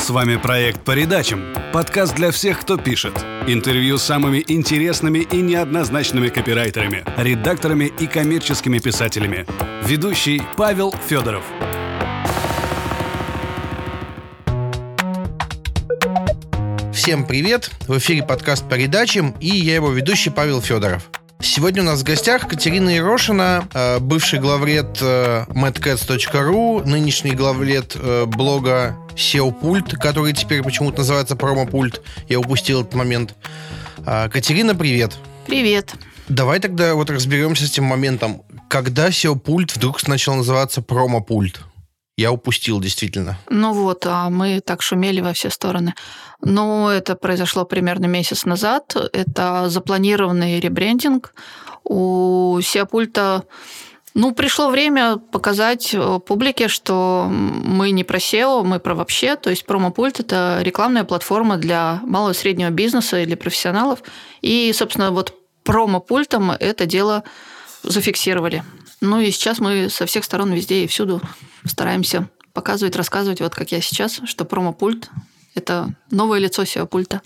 С вами проект «По редачам» – подкаст для всех, кто пишет. Интервью с самыми интересными и неоднозначными копирайтерами, редакторами и коммерческими писателями. Ведущий Павел Федоров. Всем привет! В эфире подкаст по редачам и я его ведущий Павел Федоров. Сегодня у нас в гостях Катерина Ерошина, э, бывший главред э, madcats.ru, нынешний главред э, блога SEO Пульт, который теперь почему-то называется Промопульт. Я упустил этот момент. А, Катерина, привет. Привет. Давай тогда вот разберемся с тем моментом, когда SEO Пульт вдруг начал называться Промопульт. Я упустил, действительно. Ну вот, а мы так шумели во все стороны. Ну, это произошло примерно месяц назад. Это запланированный ребрендинг. У Сиапульта ну, пришло время показать э, публике, что мы не про SEO, мы про вообще. То есть промопульт – это рекламная платформа для малого и среднего бизнеса или профессионалов. И, собственно, вот промопультом это дело зафиксировали. Ну и сейчас мы со всех сторон везде и всюду стараемся показывать, рассказывать, вот как я сейчас, что промопульт – это новое лицо SEO-пульта.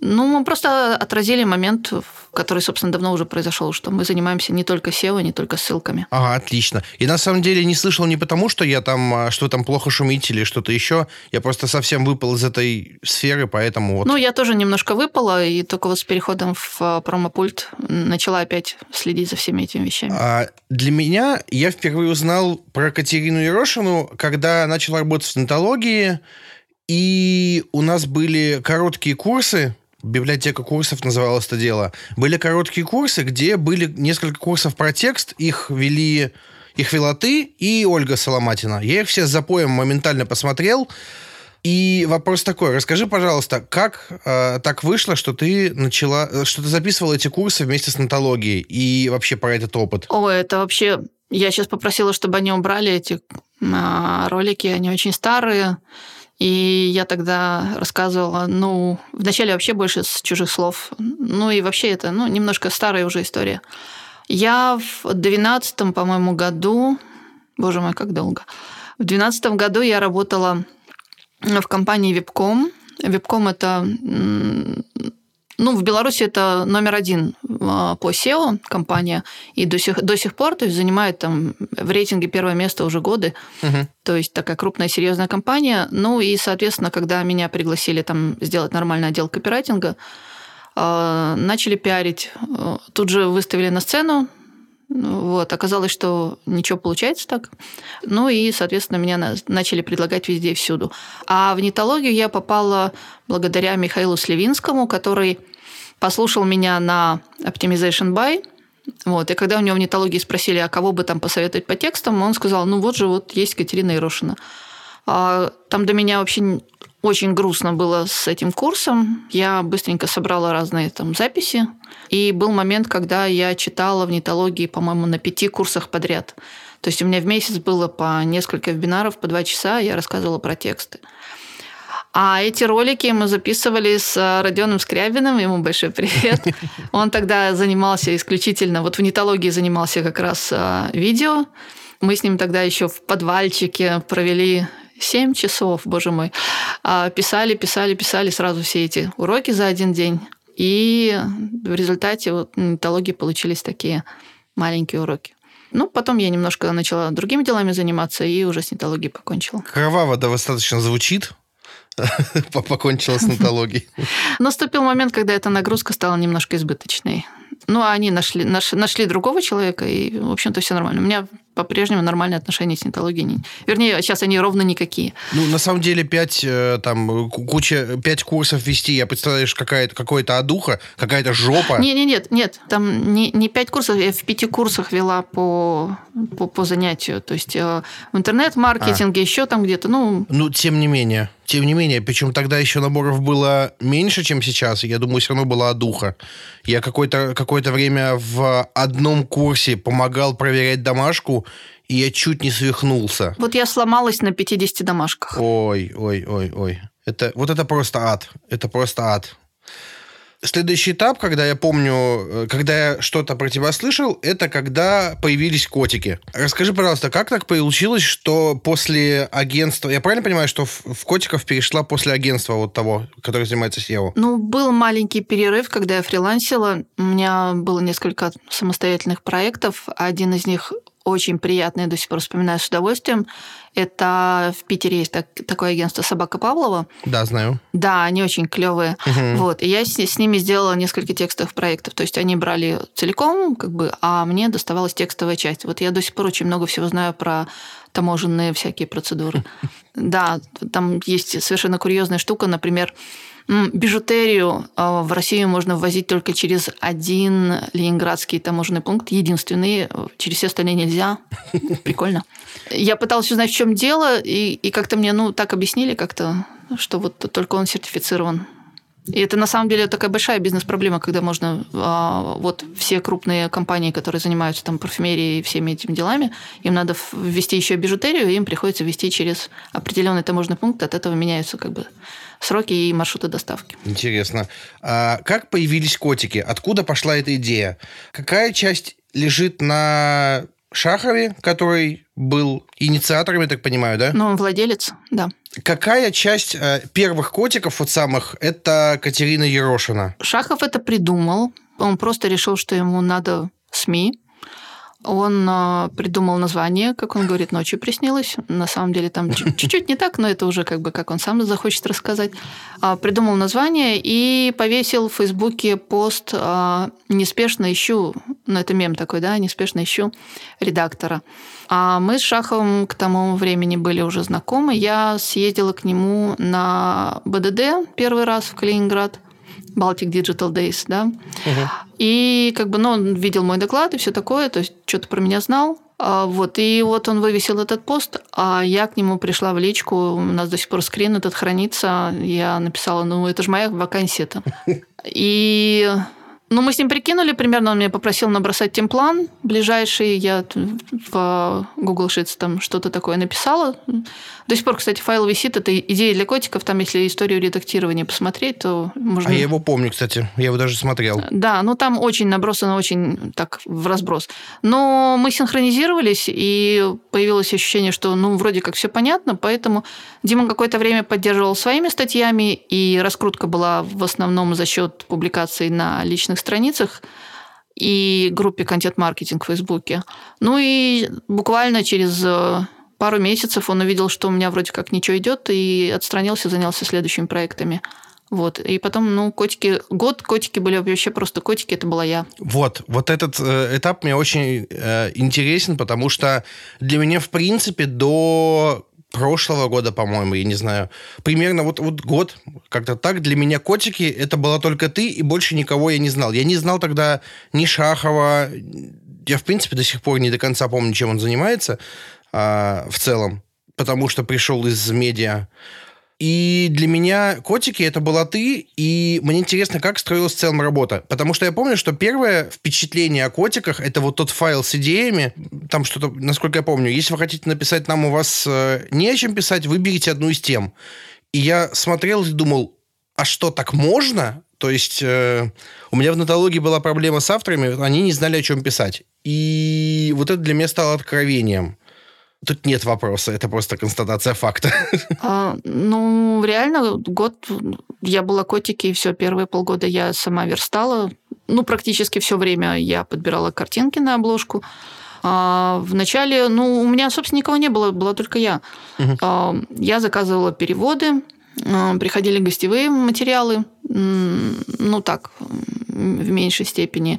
Ну, мы просто отразили момент, который, собственно, давно уже произошел, что мы занимаемся не только SEO, не только ссылками. Ага, отлично. И на самом деле не слышал не потому, что я там, а, что там плохо шумите или что-то еще. Я просто совсем выпал из этой сферы, поэтому вот. Ну, я тоже немножко выпала, и только вот с переходом в а, промопульт начала опять следить за всеми этими вещами. А для меня я впервые узнал про Катерину Ерошину, когда начал работать в нетологии, и у нас были короткие курсы, библиотека курсов называлось это дело. Были короткие курсы, где были несколько курсов про текст, их вели их вела ты и Ольга Соломатина. Я их все с запоем моментально посмотрел. И вопрос такой, расскажи, пожалуйста, как э, так вышло, что ты начала, что ты записывала эти курсы вместе с нотологией и вообще про этот опыт? О, это вообще... Я сейчас попросила, чтобы они убрали эти э, ролики, они очень старые. И я тогда рассказывала, ну, вначале вообще больше с чужих слов. Ну и вообще это, ну, немножко старая уже история. Я в двенадцатом, по-моему, году, боже мой, как долго, в двенадцатом году я работала в компании Вебком. Вебком это ну, в Беларуси это номер один а, по SEO компания, и до сих, до сих пор то есть, занимает там в рейтинге первое место уже годы. Угу. То есть такая крупная, серьезная компания. Ну и, соответственно, когда меня пригласили там сделать нормальный отдел копирайтинга, а, начали пиарить. Тут же выставили на сцену, вот. Оказалось, что ничего получается так. Ну и, соответственно, меня начали предлагать везде и всюду. А в нетологию я попала благодаря Михаилу Сливинскому, который послушал меня на Optimization By. Вот. И когда у него в нетологии спросили, а кого бы там посоветовать по текстам, он сказал, ну вот же вот есть Катерина Ирошина. А там до меня вообще очень грустно было с этим курсом. Я быстренько собрала разные там записи. И был момент, когда я читала в нетологии, по-моему, на пяти курсах подряд. То есть у меня в месяц было по несколько вебинаров, по два часа, я рассказывала про тексты. А эти ролики мы записывали с Родионом Скрябиным, ему большой привет. Он тогда занимался исключительно, вот в нетологии занимался как раз а, видео. Мы с ним тогда еще в подвальчике провели 7 часов, боже мой. А, писали, писали, писали сразу все эти уроки за один день. И в результате вот нетологии получились такие маленькие уроки. Ну, потом я немножко начала другими делами заниматься и уже с нетологией покончила. Кроваво достаточно звучит. Покончила с нетологией. Наступил момент, когда эта нагрузка стала немножко избыточной. Ну, а они нашли, нашли, нашли другого человека, и, в общем-то, все нормально. У меня по-прежнему нормальные отношения с нетологией. Вернее, сейчас они ровно никакие. Ну, на самом деле, пять, э, там, куча, пять курсов вести, я представляю, какая-то, какой-то одуха, какая-то жопа. Не, не, нет, нет, там не, не пять курсов, я в пяти курсах вела по, по, по занятию. То есть э, в интернет-маркетинге, а. еще там где-то, ну... Ну, тем не менее. Тем не менее, причем тогда еще наборов было меньше, чем сейчас. Я думаю, все равно была духа. Я какое-то какое время в одном курсе помогал проверять домашку, и я чуть не свихнулся. Вот я сломалась на 50 домашках. Ой, ой, ой, ой. Это, вот это просто ад. Это просто ад. Следующий этап, когда я помню, э, когда я что-то про тебя слышал, это когда появились котики. Расскажи, пожалуйста, как так получилось, что после агентства... Я правильно понимаю, что в, в котиков перешла после агентства вот того, который занимается SEO? Ну, был маленький перерыв, когда я фрилансила. У меня было несколько самостоятельных проектов. Один из них очень приятный, я до сих пор вспоминаю с удовольствием. Это в Питере есть так, такое агентство «Собака Павлова». Да, знаю. Да, они очень клевые. Угу. Вот, и я с, с ними сделала несколько текстовых проектов. То есть они брали целиком, как бы, а мне доставалась текстовая часть. Вот я до сих пор очень много всего знаю про таможенные всякие процедуры. Да, там есть совершенно курьезная штука, например, Бижутерию а, в Россию можно ввозить только через один ленинградский таможенный пункт, единственный. Через все остальные нельзя. Прикольно. Я пыталась узнать, в чем дело, и, и как-то мне ну, так объяснили, как-то, что вот только он сертифицирован. И это на самом деле такая большая бизнес-проблема, когда можно а, вот все крупные компании, которые занимаются там парфюмерией и всеми этими делами, им надо ввести еще бижутерию, и им приходится ввести через определенный таможенный пункт, от этого меняются как бы сроки и маршруты доставки. Интересно. А как появились котики? Откуда пошла эта идея? Какая часть лежит на Шахове, который был инициатором, я так понимаю, да? Ну, владелец, да. Какая часть э, первых котиков, вот самых, это Катерина Ерошина? Шахов это придумал. Он просто решил, что ему надо СМИ, он э, придумал название, как он говорит, ночью приснилось. На самом деле там чуть-чуть не так, но это уже как бы как он сам захочет рассказать. А, придумал название и повесил в Фейсбуке пост а, «Неспешно ищу», ну это мем такой, да, «Неспешно ищу редактора». А мы с Шаховым к тому времени были уже знакомы. Я съездила к нему на БДД первый раз в Калининград – Baltic Digital Days, да. Угу. И как бы, ну, он видел мой доклад и все такое, то есть что-то про меня знал. А, вот, и вот он вывесил этот пост, а я к нему пришла в личку, у нас до сих пор скрин этот хранится, я написала, ну, это же моя вакансия-то. И ну, мы с ним прикинули примерно, он меня попросил набросать темплан ближайший, я в Google Sheets там что-то такое написала. До сих пор, кстати, файл висит, это идея для котиков, там, если историю редактирования посмотреть, то можно... А я его помню, кстати, я его даже смотрел. Да, ну там очень набросано, очень так в разброс. Но мы синхронизировались, и появилось ощущение, что, ну, вроде как все понятно, поэтому Дима какое-то время поддерживал своими статьями, и раскрутка была в основном за счет публикаций на личных личных страницах и группе контент-маркетинг в Фейсбуке. Ну и буквально через э, пару месяцев он увидел, что у меня вроде как ничего идет, и отстранился, занялся следующими проектами. Вот. И потом, ну, котики... Год котики были вообще просто котики, это была я. Вот. Вот этот э, этап мне очень э, интересен, потому что для меня, в принципе, до прошлого года, по-моему, я не знаю. Примерно вот, вот год, как-то так. Для меня котики это была только ты, и больше никого я не знал. Я не знал тогда ни Шахова, я, в принципе, до сих пор не до конца помню, чем он занимается а, в целом, потому что пришел из медиа. И для меня котики это была ты, и мне интересно, как строилась в целом работа. Потому что я помню, что первое впечатление о котиках это вот тот файл с идеями. Там что-то, насколько я помню, если вы хотите написать нам, у вас э, не о чем писать, выберите одну из тем. И я смотрел и думал, а что, так можно? То есть э, у меня в нотологии была проблема с авторами, они не знали, о чем писать. И вот это для меня стало откровением. Тут нет вопроса, это просто констатация факта. А, ну, реально, год я была котики, и все, первые полгода я сама верстала. Ну, практически все время я подбирала картинки на обложку. А, вначале, ну, у меня, собственно, никого не было, была только я. Угу. А, я заказывала переводы, а, приходили гостевые материалы, ну, так, в меньшей степени.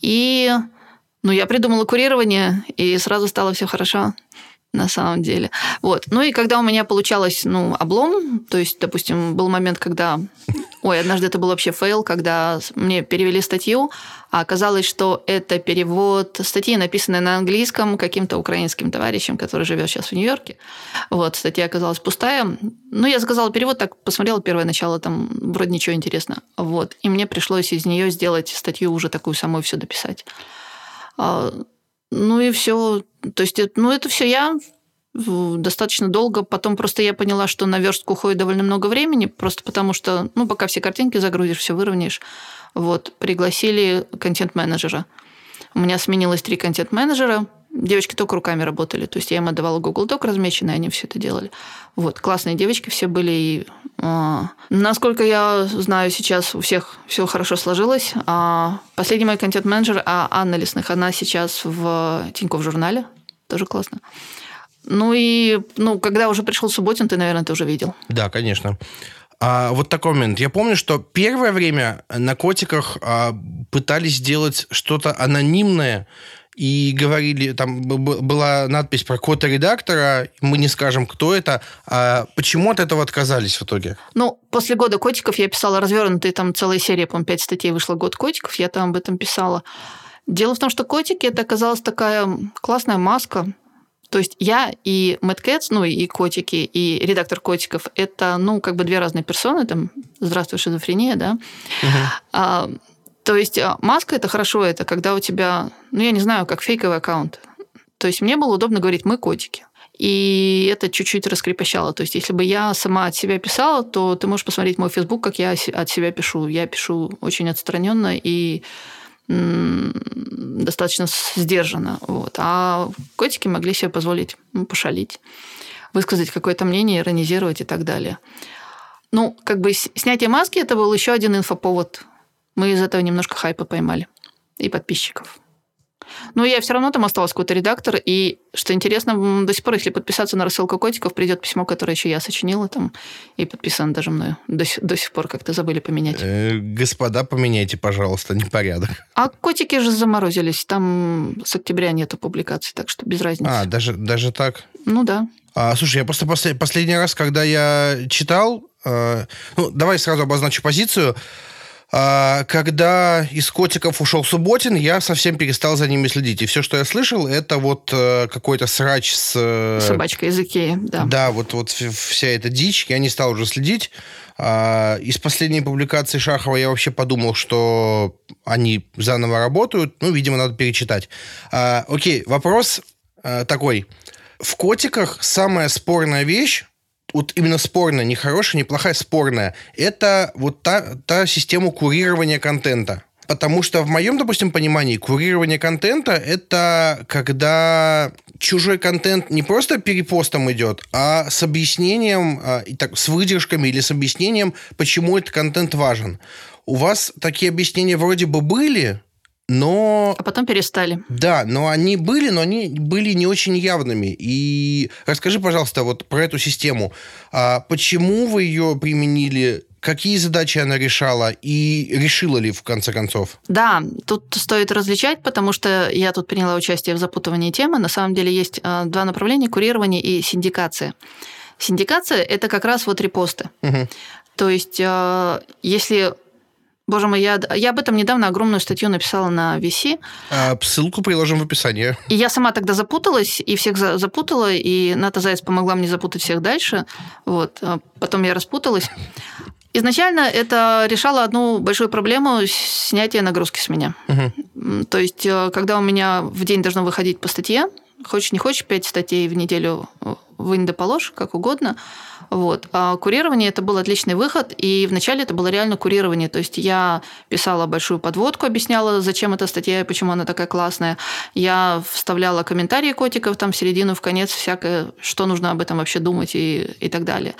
И ну, я придумала курирование, и сразу стало все хорошо на самом деле. Вот. Ну и когда у меня получалось, ну, облом, то есть, допустим, был момент, когда... Ой, однажды это был вообще fail, когда мне перевели статью, а оказалось, что это перевод статьи, написанной на английском каким-то украинским товарищем, который живет сейчас в Нью-Йорке. Вот, статья оказалась пустая. Ну, я заказала перевод, так посмотрела первое начало, там вроде ничего интересного. Вот. И мне пришлось из нее сделать статью уже такую самой все дописать. Ну и все. То есть, ну это все я. достаточно долго. Потом просто я поняла, что на верстку уходит довольно много времени, просто потому что, ну, пока все картинки загрузишь, все выровняешь. Вот, пригласили контент-менеджера. У меня сменилось три контент-менеджера, девочки только руками работали. То есть я им отдавала Google Doc размеченный, они все это делали. Вот, классные девочки все были. И, э, насколько я знаю, сейчас у всех все хорошо сложилось. А последний мой контент-менеджер, а Анна Лесных, она сейчас в Тинькофф журнале. Тоже классно. Ну и, ну, когда уже пришел Субботин, ты, наверное, ты уже видел. Да, конечно. А, вот такой момент. Я помню, что первое время на котиках а, пытались сделать что-то анонимное, и говорили, там была надпись про кода редактора, мы не скажем, кто это, а почему от этого отказались в итоге? Ну, после года котиков я писала развернутые, там целая серия, по-моему, пять статей вышла «Год котиков», я там об этом писала. Дело в том, что котики – это оказалась такая классная маска, то есть я и Мэтт Кэтс, ну и котики, и редактор котиков – это, ну, как бы две разные персоны, там, здравствуй, шизофрения, да. Угу. А, то есть а, маска это хорошо, это когда у тебя, ну я не знаю, как фейковый аккаунт. То есть мне было удобно говорить «мы котики». И это чуть-чуть раскрепощало. То есть, если бы я сама от себя писала, то ты можешь посмотреть мой Facebook, как я от себя пишу. Я пишу очень отстраненно и достаточно сдержанно. Вот. А котики могли себе позволить ну, пошалить, высказать какое-то мнение, иронизировать и так далее. Ну, как бы снятие маски – это был еще один инфоповод мы из этого немножко хайпа поймали. И подписчиков. Но я все равно там осталась какой-то редактор, и, что интересно, до сих пор, если подписаться на рассылку котиков, придет письмо, которое еще я сочинила там, и подписано даже мною. До, до сих пор как-то забыли поменять. Э, господа, поменяйте, пожалуйста, непорядок. А котики же заморозились, там с октября нету публикаций, так что без разницы. А, даже, даже так? Ну да. А, слушай, я просто послед, последний раз, когда я читал, э, ну, давай сразу обозначу позицию, когда из котиков ушел Субботин, я совсем перестал за ними следить. И все, что я слышал, это вот э, какой-то срач с... Э, Собачкой из Икеи, да. Да, вот, вот вся эта дичь. Я не стал уже следить. А, из последней публикации Шахова я вообще подумал, что они заново работают. Ну, видимо, надо перечитать. А, окей, вопрос э, такой. В котиках самая спорная вещь вот именно спорная, не хорошая, не плохая, спорная, это вот та, та система курирования контента. Потому что в моем, допустим, понимании курирование контента – это когда чужой контент не просто перепостом идет, а с объяснением, а, так, с выдержками или с объяснением, почему этот контент важен. У вас такие объяснения вроде бы были, но... А потом перестали. Да, но они были, но они были не очень явными. И расскажи, пожалуйста, вот про эту систему. А почему вы ее применили? Какие задачи она решала и решила ли в конце концов? Да, тут стоит различать, потому что я тут приняла участие в запутывании темы. На самом деле есть а, два направления – курирование и синдикация. Синдикация – это как раз вот репосты. Угу. То есть, а, если Боже мой, я, я об этом недавно огромную статью написала на VC. А, ссылку приложим в описании. И я сама тогда запуталась, и всех запутала, и Ната Заяц помогла мне запутать всех дальше. Вот. А потом я распуталась. Изначально это решало одну большую проблему снятия нагрузки с меня. Угу. То есть, э, когда у меня в день должно выходить по статье, хочешь не хочешь, пять статей в неделю э, вынь да положь, как угодно – вот. А курирование это был отличный выход, и вначале это было реально курирование. То есть я писала большую подводку, объясняла, зачем эта статья и почему она такая классная. Я вставляла комментарии котиков там в середину, в конец, всякое, что нужно об этом вообще думать и, и так далее.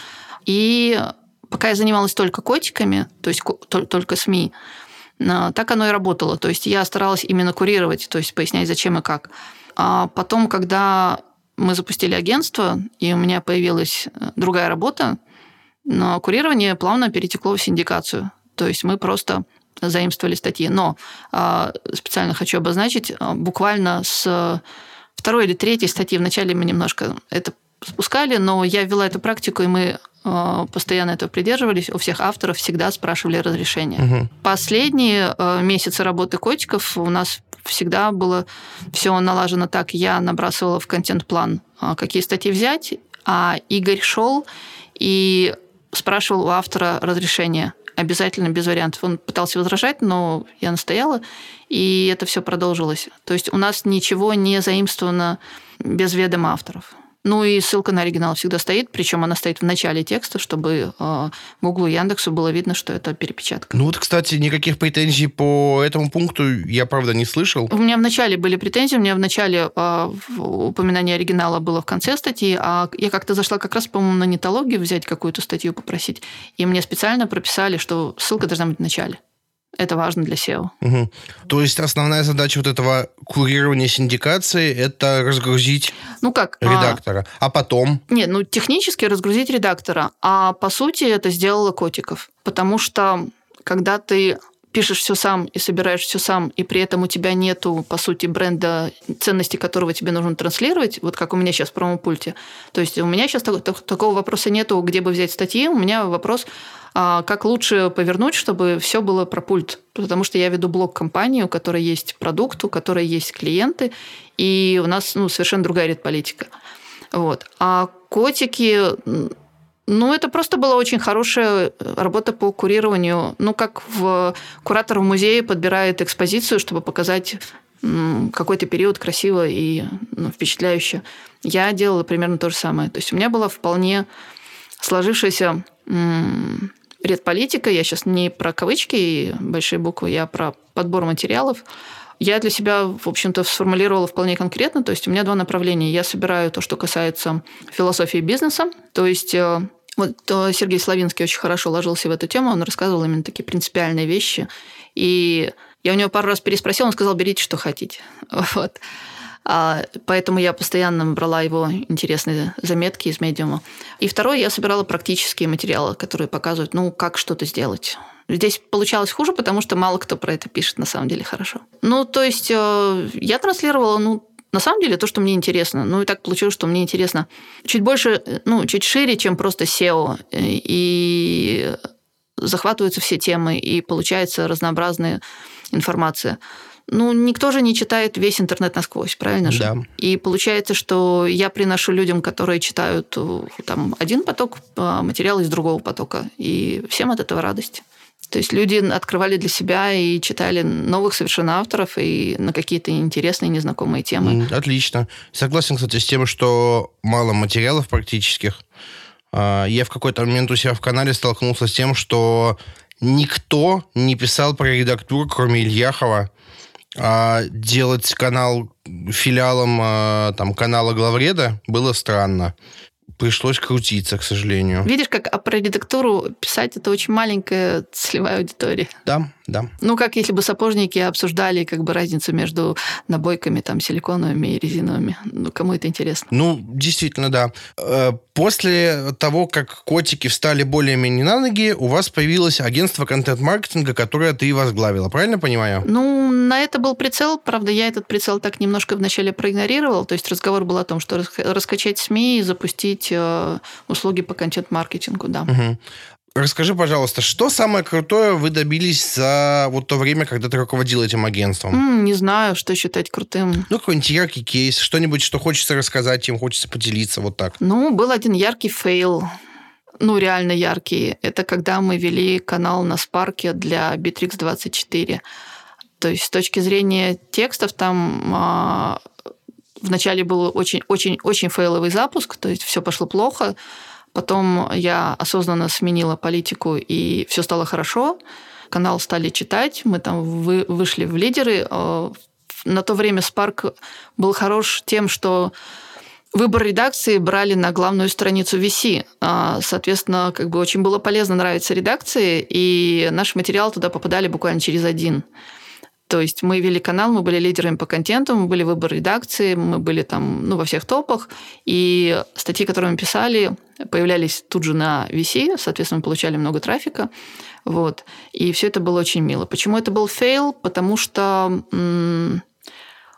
И пока я занималась только котиками, то есть только СМИ, а, так оно и работало. То есть я старалась именно курировать, то есть пояснять, зачем и как. А потом, когда мы запустили агентство, и у меня появилась э, другая работа, но курирование плавно перетекло в синдикацию. То есть мы просто заимствовали статьи. Но э, специально хочу обозначить, э, буквально с второй или третьей статьи, вначале мы немножко это спускали, но я ввела эту практику, и мы постоянно этого придерживались. У всех авторов всегда спрашивали разрешение. Угу. Последние месяцы работы котиков у нас всегда было все налажено так. Я набрасывала в контент-план, а, какие статьи взять, а Игорь шел и спрашивал у автора разрешения. Обязательно без вариантов. Он пытался возражать, но я настояла, и это все продолжилось. То есть у нас ничего не заимствовано без ведома авторов. Ну и ссылка на оригинал всегда стоит, причем она стоит в начале текста, чтобы э, Google и Яндексу было видно, что это перепечатка. Ну вот, кстати, никаких претензий по этому пункту я, правда, не слышал. У меня в начале были претензии, у меня в начале э, упоминание оригинала было в конце статьи, а я как-то зашла как раз, по-моему, на нетологию взять какую-то статью попросить, и мне специально прописали, что ссылка должна быть в начале. Это важно для SEO. Угу. То есть основная задача вот этого курирования синдикации – это разгрузить ну как, редактора. А, а потом? Нет, ну технически разгрузить редактора. А по сути это сделала Котиков. Потому что когда ты пишешь все сам и собираешь все сам, и при этом у тебя нету, по сути, бренда, ценности которого тебе нужно транслировать, вот как у меня сейчас в промопульте. То есть у меня сейчас так, так, такого вопроса нету, где бы взять статьи. У меня вопрос, а, как лучше повернуть, чтобы все было про пульт. Потому что я веду блог-компании, у которой есть продукт, у которой есть клиенты, и у нас ну, совершенно другая редполитика. Вот. А котики ну, это просто была очень хорошая э, работа по курированию. Ну, как в куратор в музее подбирает экспозицию, чтобы показать какой-то период красиво и ну, впечатляюще. Я делала примерно то же самое. То есть у меня была вполне сложившаяся редполитика. Я сейчас не про кавычки и большие буквы, я про подбор материалов. Я для себя, в общем-то, сформулировала вполне конкретно. То есть у меня два направления. Я собираю то, что касается философии бизнеса. То есть э, вот э, Сергей Славинский очень хорошо ложился в эту тему, он рассказывал именно такие принципиальные вещи. И я у него пару раз переспросила, он сказал, берите, что хотите. Вот. А, поэтому я постоянно брала его интересные заметки из медиума. И второе, я собирала практические материалы, которые показывают, ну, как что-то сделать. Здесь получалось хуже, потому что мало кто про это пишет на самом деле хорошо. Ну, то есть э, я транслировала, ну, на самом деле то, что мне интересно. Ну, и так получилось, что мне интересно чуть больше, ну, чуть шире, чем просто SEO. И захватываются все темы, и получается разнообразная информация. Ну, никто же не читает весь интернет насквозь, правильно же? Да. И получается, что я приношу людям, которые читают там один поток а, материала из другого потока, и всем от этого радость. То есть люди открывали для себя и читали новых совершенно авторов и на какие-то интересные, незнакомые темы. Отлично. Согласен, кстати, с тем, что мало материалов практических. А, я в какой-то момент у себя в канале столкнулся с тем, что никто не писал про редактуру, кроме Ильяхова. А делать канал филиалом а, там, канала Главреда было странно пришлось крутиться, к сожалению. Видишь, как а про редактуру писать это очень маленькая целевая аудитория. Да, да. Ну, как если бы сапожники обсуждали как бы разницу между набойками там силиконовыми и резиновыми. Ну, кому это интересно? Ну, действительно, да. Э, после того, как котики встали более-менее на ноги, у вас появилось агентство контент-маркетинга, которое ты возглавила, правильно понимаю? Ну, на это был прицел. Правда, я этот прицел так немножко вначале проигнорировал. То есть разговор был о том, что раскачать СМИ и запустить э, услуги по контент-маркетингу, да. Угу. Расскажи, пожалуйста, что самое крутое вы добились за вот то время, когда ты руководил этим агентством? Mm, не знаю, что считать крутым. Ну, какой-нибудь яркий кейс, что-нибудь, что хочется рассказать, чем хочется поделиться, вот так. Ну, был один яркий fail, ну, реально яркий. Это когда мы вели канал на Спарке для Bitrix24. То есть с точки зрения текстов там а, вначале был очень-очень-очень фейловый запуск, то есть все пошло плохо, Потом я осознанно сменила политику, и все стало хорошо. Канал стали читать, мы там вы, вышли в лидеры. Э, на то время Spark был хорош тем, что Выбор редакции брали на главную страницу VC. А, соответственно, как бы очень было полезно нравиться редакции, и наши материалы туда попадали буквально через один. То есть мы вели канал, мы были лидерами по контенту, мы были выбор редакции, мы были там ну, во всех топах, и статьи, которые мы писали, появлялись тут же на VC, соответственно, мы получали много трафика. Вот. И все это было очень мило. Почему это был fail? Потому что м-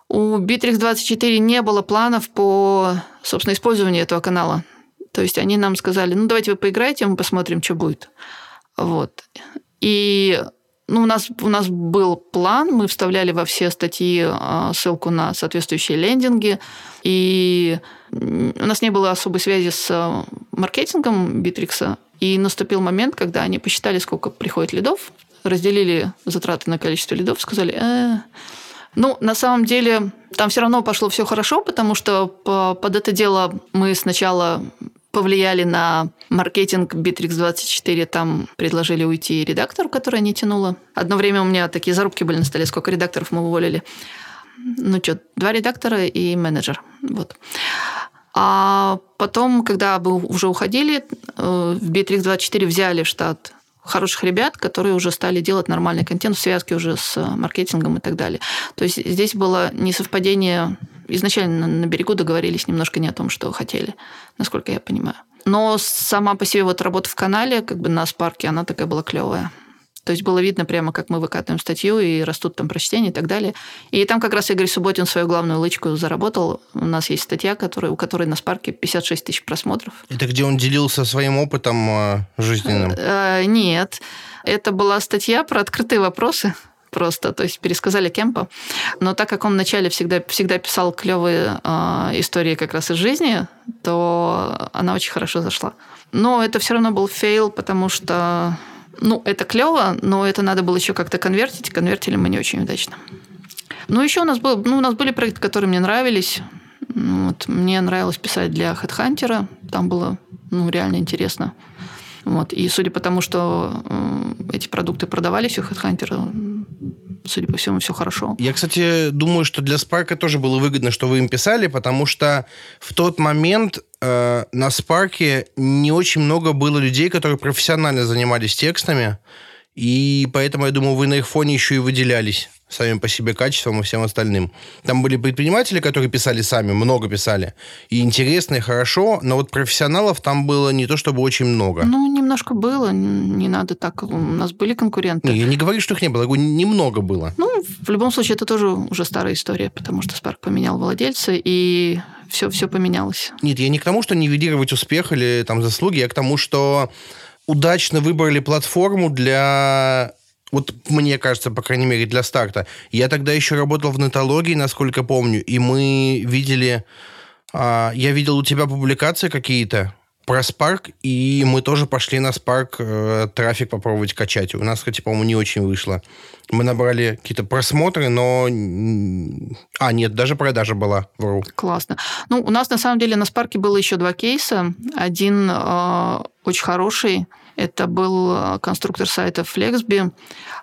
у Bitrix24 не было планов по, собственно, использованию этого канала. То есть они нам сказали, ну, давайте вы поиграете, мы посмотрим, что будет. Вот. И ну, у нас, у нас был план, мы вставляли во все статьи а, ссылку на соответствующие лендинги, и у нас не было особой связи с а, маркетингом Битрикса, и наступил момент, когда они посчитали, сколько приходит лидов, разделили затраты на количество лидов, сказали, э, Ну, на самом деле, там все равно пошло все хорошо, потому что под это дело мы сначала повлияли на маркетинг Bittrex24. Там предложили уйти редактору, которая не тянула. Одно время у меня такие зарубки были на столе, сколько редакторов мы уволили. Ну что, два редактора и менеджер. Вот. А потом, когда мы уже уходили, э, в Bittrex24 взяли штат хороших ребят, которые уже стали делать нормальный контент в связке уже с маркетингом и так далее. То есть здесь было несовпадение. Изначально на берегу договорились немножко не о том, что хотели, насколько я понимаю. Но сама по себе вот работа в канале, как бы на Спарке, она такая была клевая. То есть было видно прямо, как мы выкатываем статью, и растут там прочтения и так далее. И там как раз Игорь Субботин свою главную лычку заработал. У нас есть статья, которая, у которой на Спарке 56 тысяч просмотров. Это где он делился своим опытом э, жизненным? Э, нет. Это была статья про открытые вопросы просто, то есть пересказали Кемпа. Но так как он вначале всегда, всегда писал клевые э, истории как раз из жизни, то она очень хорошо зашла. Но это все равно был фейл, потому что ну, это клево, но это надо было еще как-то конвертить. Конвертили мы не очень удачно. Ну, еще у нас, был, ну, у нас были проекты, которые мне нравились. Вот, мне нравилось писать для HeadHunter. Там было ну, реально интересно. Вот. И судя по тому, что эти продукты продавались у HeadHunter, судя по всему, все хорошо. Я, кстати, думаю, что для Spark тоже было выгодно, что вы им писали, потому что в тот момент э, на Spark не очень много было людей, которые профессионально занимались текстами, и поэтому, я думаю, вы на их фоне еще и выделялись самим по себе качеством и всем остальным. Там были предприниматели, которые писали сами, много писали. И интересно, и хорошо, но вот профессионалов там было не то чтобы очень много. Ну, немножко было, не надо так. У нас были конкуренты. Не, я не говорю, что их не было, я говорю, немного было. Ну, в любом случае, это тоже уже старая история, потому что Spark поменял владельца, и все, все поменялось. Нет, я не к тому, что нивелировать успех или там заслуги, я к тому, что удачно выбрали платформу для вот мне кажется, по крайней мере, для старта. Я тогда еще работал в нетологии, насколько помню, и мы видели... А, я видел у тебя публикации какие-то про Spark, и мы тоже пошли на Spark э, трафик попробовать качать. У нас, кстати, по-моему, не очень вышло. Мы набрали какие-то просмотры, но... А, нет, даже продажа была. Вру. Классно. Ну, у нас, на самом деле, на Spark было еще два кейса. Один э, очень хороший, это был э, конструктор сайта Flexby.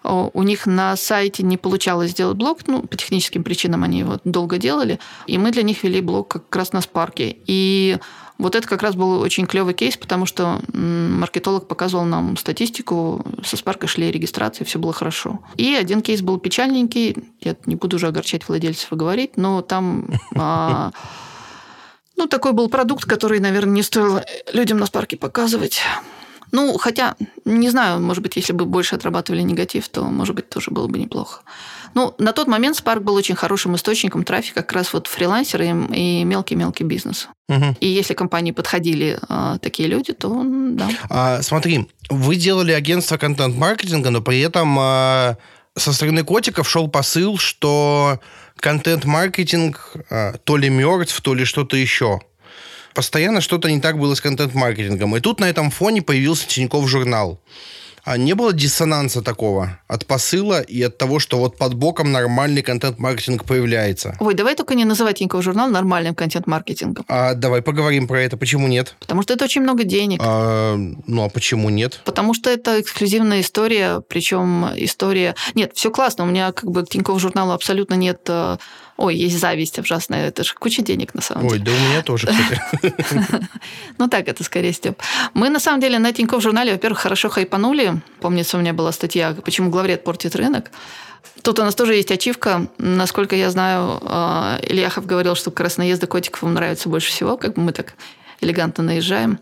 У них на сайте не получалось сделать блог, ну, по техническим причинам они его долго делали, и мы для них вели блог как раз на Spark. И вот это как раз был очень клевый кейс, потому что маркетолог показывал нам статистику, со Спарка шли регистрации, все было хорошо. И один кейс был печальненький, я не буду уже огорчать владельцев и говорить, но там... А, ну, такой был продукт, который, наверное, не стоило людям на Спарке показывать. Ну, хотя, не знаю, может быть, если бы больше отрабатывали негатив, то, может быть, тоже было бы неплохо. Ну, на тот момент Spark был очень хорошим источником трафика как раз вот фрилансеры и мелкий-мелкий бизнес. Угу. И если компании подходили а, такие люди, то да. А, смотри, вы делали агентство контент-маркетинга, но при этом а, со стороны котиков шел посыл, что контент-маркетинг а, то ли мертв, то ли что-то еще постоянно что-то не так было с контент-маркетингом. И тут на этом фоне появился Тиньков журнал. А не было диссонанса такого от посыла и от того, что вот под боком нормальный контент-маркетинг появляется? Ой, давай только не называть Тинькофф журнал нормальным контент-маркетингом. А давай поговорим про это. Почему нет? Потому что это очень много денег. А, ну, а почему нет? Потому что это эксклюзивная история, причем история... Нет, все классно, у меня как бы к Тинькофф журналу абсолютно нет э, Ой, есть зависть ужасная, это же куча денег на самом Ой, деле. Ой, да у меня тоже, кстати. Ну так, это скорее Степ. Мы на самом деле на Тинькофф журнале, во-первых, хорошо хайпанули. Помнится, у меня была статья «Почему главред портит рынок». Тут у нас тоже есть ачивка. Насколько я знаю, а, Ильяхов говорил, что наезды котиков ему нравятся больше всего. Как бы мы так элегантно наезжаем.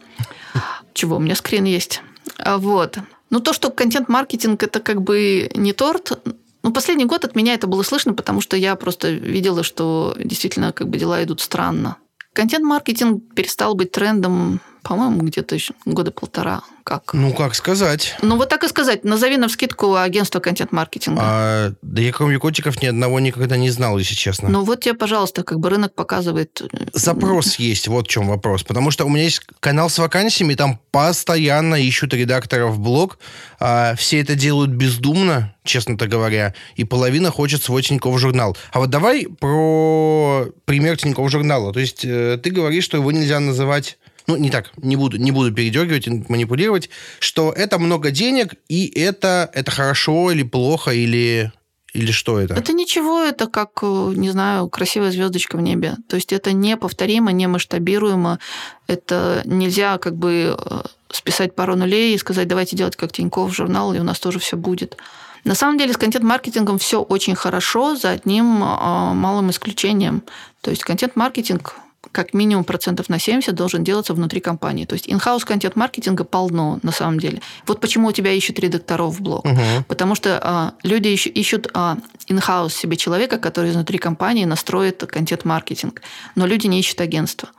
Чего, у меня скрин есть. А вот. Ну, то, что контент-маркетинг – это как бы не торт, ну, последний год от меня это было слышно, потому что я просто видела, что действительно как бы дела идут странно. Контент-маркетинг перестал быть трендом По-моему, где-то еще года полтора. Как? Ну, как сказать. Ну, вот так и сказать. Назови на вскидку агентство контент-маркетинга. А, да я кроме котиков ни одного никогда не знал, если честно. Ну, вот тебе, пожалуйста, как бы рынок показывает... Э, Запрос есть, вот в чем вопрос. Потому что у меня есть канал с вакансиями, там постоянно ищут редакторов в блог. А, все это делают бездумно, честно-то говоря, и половина хочет свой Тинькофф журнал. А вот давай про пример Тинькофф журнала. То есть э, ты говоришь, что его нельзя называть ну, не так, не буду, не буду передергивать и манипулировать, что это много денег, и это, это хорошо или плохо, или, или что это? Это ничего, это как, э, не знаю, красивая звездочка в небе. То есть это неповторимо, не масштабируемо, это нельзя как бы э, списать пару нулей и сказать, давайте делать как Тинькофф журнал, и у нас тоже все будет. На самом деле с контент-маркетингом все очень хорошо, за одним э, малым исключением. То есть контент-маркетинг как минимум процентов на 70 должен делаться внутри компании. То есть in-house контент-маркетинга полно на самом деле. Вот почему у тебя ищут редакторов в блог. Угу. Потому что а, люди ищут, ищут а, in-house себе человека, который изнутри компании настроит контент-маркетинг. Но люди не ищут агентства.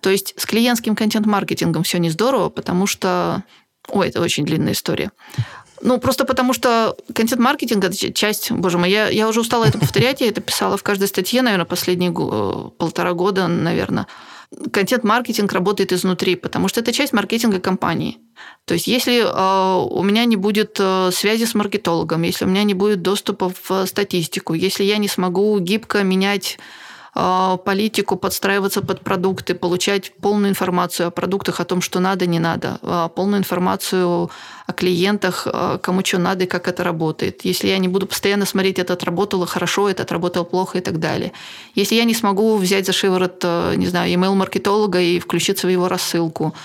То есть с клиентским контент-маркетингом все не здорово, потому что... Ой, это очень длинная история. Ну, просто потому что контент-маркетинг – это часть, боже мой, я, я уже устала это повторять, я это писала в каждой статье, наверное, последние э, полтора года, наверное. Контент-маркетинг работает изнутри, потому что это часть маркетинга компании. То есть, если э, у меня не будет э, связи с маркетологом, если у меня не будет доступа в статистику, если я не смогу гибко менять политику, подстраиваться под продукты, получать полную информацию о продуктах, о том, что надо, не надо, а, полную информацию о клиентах, а, кому что надо и как это работает. Если я не буду постоянно смотреть, это отработало хорошо, это отработало плохо и так далее. Если я не смогу взять за шиворот, не знаю, email-маркетолога и включиться в его рассылку, а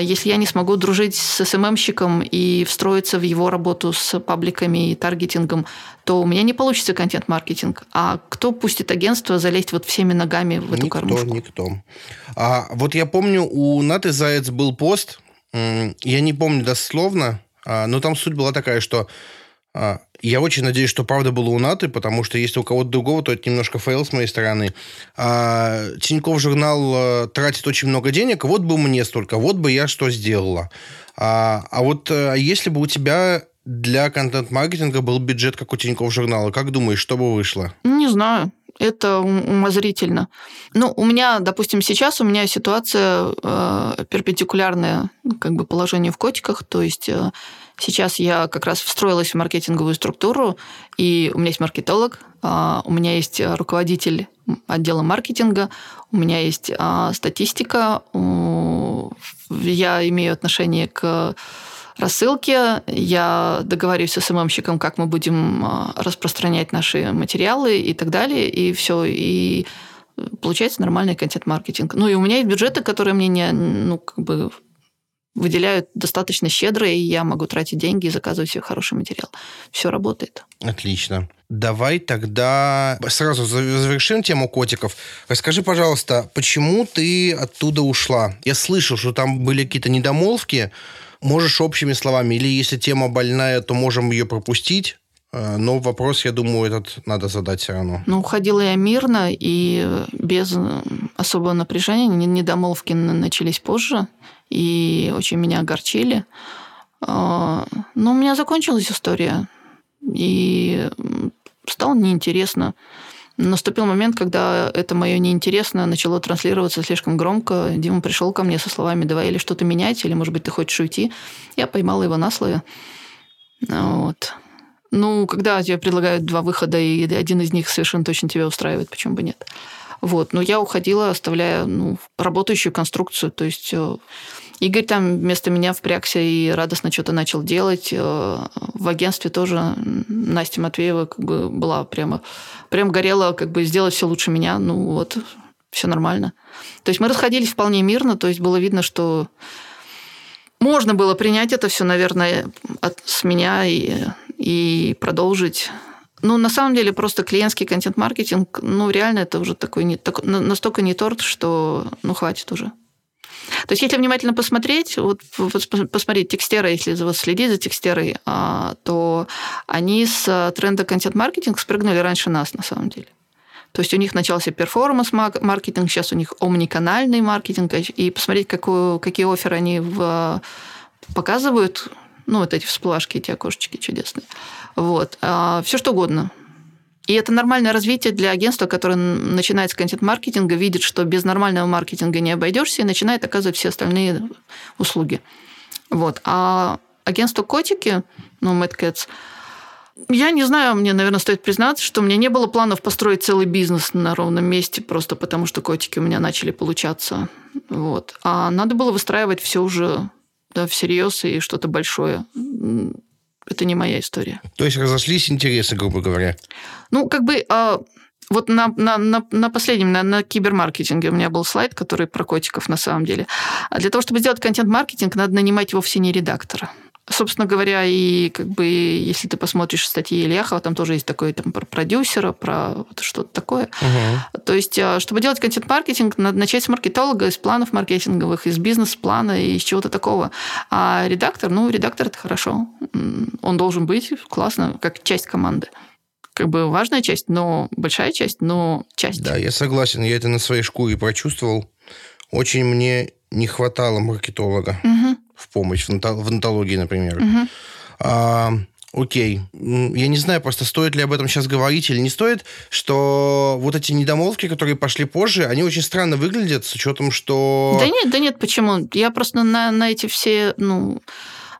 если я не смогу дружить с СММщиком и встроиться в его работу с пабликами и таргетингом, то у меня не получится контент-маркетинг. А кто пустит агентство залезть вот всеми ногами в эту никто, кормушку? Никто, никто. А, вот я помню, у Наты Заяц был пост, я не помню дословно, а, но там суть была такая, что а, я очень надеюсь, что правда было у Наты, потому что если у кого-то другого, то это немножко фейл с моей стороны. А, Тиньков журнал э, тратит очень много денег, вот бы мне столько, вот бы я что сделала. А, а вот а если бы у тебя для контент-маркетинга был бюджет, как у Тиньков журнала, как думаешь, что бы вышло? Не знаю. Это умозрительно. Ну, у меня, допустим, сейчас у меня ситуация э, перпендикулярная как бы положению в котиках, то есть э, Сейчас я как раз встроилась в маркетинговую структуру, и у меня есть маркетолог, а, у меня есть руководитель отдела маркетинга, у меня есть а, статистика, я имею отношение к рассылке, я договариваюсь с СММщиком, как мы будем а, распространять наши материалы и так далее, и все, и получается нормальный контент-маркетинг. Ну и у меня есть бюджеты, которые мне не, ну, как бы выделяют достаточно щедро, и я могу тратить деньги и заказывать себе хороший материал. Все работает. Отлично. Давай тогда сразу завершим тему котиков. Расскажи, пожалуйста, почему ты оттуда ушла? Я слышал, что там были какие-то недомолвки. Можешь общими словами, или если тема больная, то можем ее пропустить. Э, но вопрос, я думаю, этот надо задать все равно. Ну, уходила я мирно и без особого напряжения. Недомолвки начались позже и очень меня огорчили. А, но у меня закончилась история, и стало неинтересно. Наступил момент, когда это мое неинтересно начало транслироваться слишком громко. Дима пришел ко мне со словами «давай или что-то менять, или, может быть, ты хочешь уйти». Я поймала его на слове. Вот. Ну, когда тебе предлагают два выхода, и один из них совершенно точно тебя устраивает, почему бы нет? Вот. Но я уходила, оставляя ну, работающую конструкцию. То есть э, Игорь там вместо меня впрягся и радостно что-то начал делать. Э, в агентстве тоже Настя Матвеева как бы была прямо... Прям горела как бы сделать все лучше меня. Ну вот, все нормально. То есть мы расходились вполне мирно. То есть было видно, что можно было принять это все, наверное, от, с меня и, и продолжить ну, на самом деле, просто клиентский контент-маркетинг, ну, реально это уже такой, не, так, настолько не торт, что, ну, хватит уже. То есть, если внимательно посмотреть, вот, вот посмотреть текстеры, если вот следить за текстерой, а, то они с тренда контент-маркетинг спрыгнули раньше нас, на самом деле. То есть у них начался перформанс-маркетинг, сейчас у них омниканальный маркетинг, и посмотреть, какую, какие оферы они в, показывают, ну, вот эти всплашки, эти окошечки чудесные. Вот. А, все что угодно. И это нормальное развитие для агентства, которое начинает с контент-маркетинга, видит, что без нормального маркетинга не обойдешься, и начинает оказывать все остальные услуги. Вот. А агентство «Котики», ну, Mad Cats, я не знаю, мне, наверное, стоит признаться, что у меня не было планов построить целый бизнес на ровном месте, просто потому что котики у меня начали получаться. Вот. А надо было выстраивать все уже да, всерьез и что-то большое. Это не моя история. То есть разошлись интересы, грубо говоря. Ну, как бы а, вот на, на, на, на последнем, на, на кибермаркетинге у меня был слайд, который про котиков на самом деле. А для того, чтобы сделать контент-маркетинг, надо нанимать вовсе не редактора. Собственно говоря, и как бы если ты посмотришь статьи Ильяхова, там тоже есть такое там про продюсера, про вот что-то такое. Угу. То есть, а, чтобы делать контент-маркетинг, надо начать с маркетолога, из планов маркетинговых, из бизнес-плана и из чего-то такого. А редактор, ну, редактор это хорошо. Он должен быть классно, как часть команды как бы важная часть, но большая часть, но часть. Да, я согласен, я это на своей шкуре прочувствовал. Очень мне не хватало маркетолога угу. В помощь, в, онтологии, например. Угу. А, окей. Я не знаю, просто стоит ли об этом сейчас говорить или не стоит, что вот эти недомолвки, которые пошли позже, они очень странно выглядят с учетом, что... Да нет, да нет, почему? Я просто на, на эти все, ну,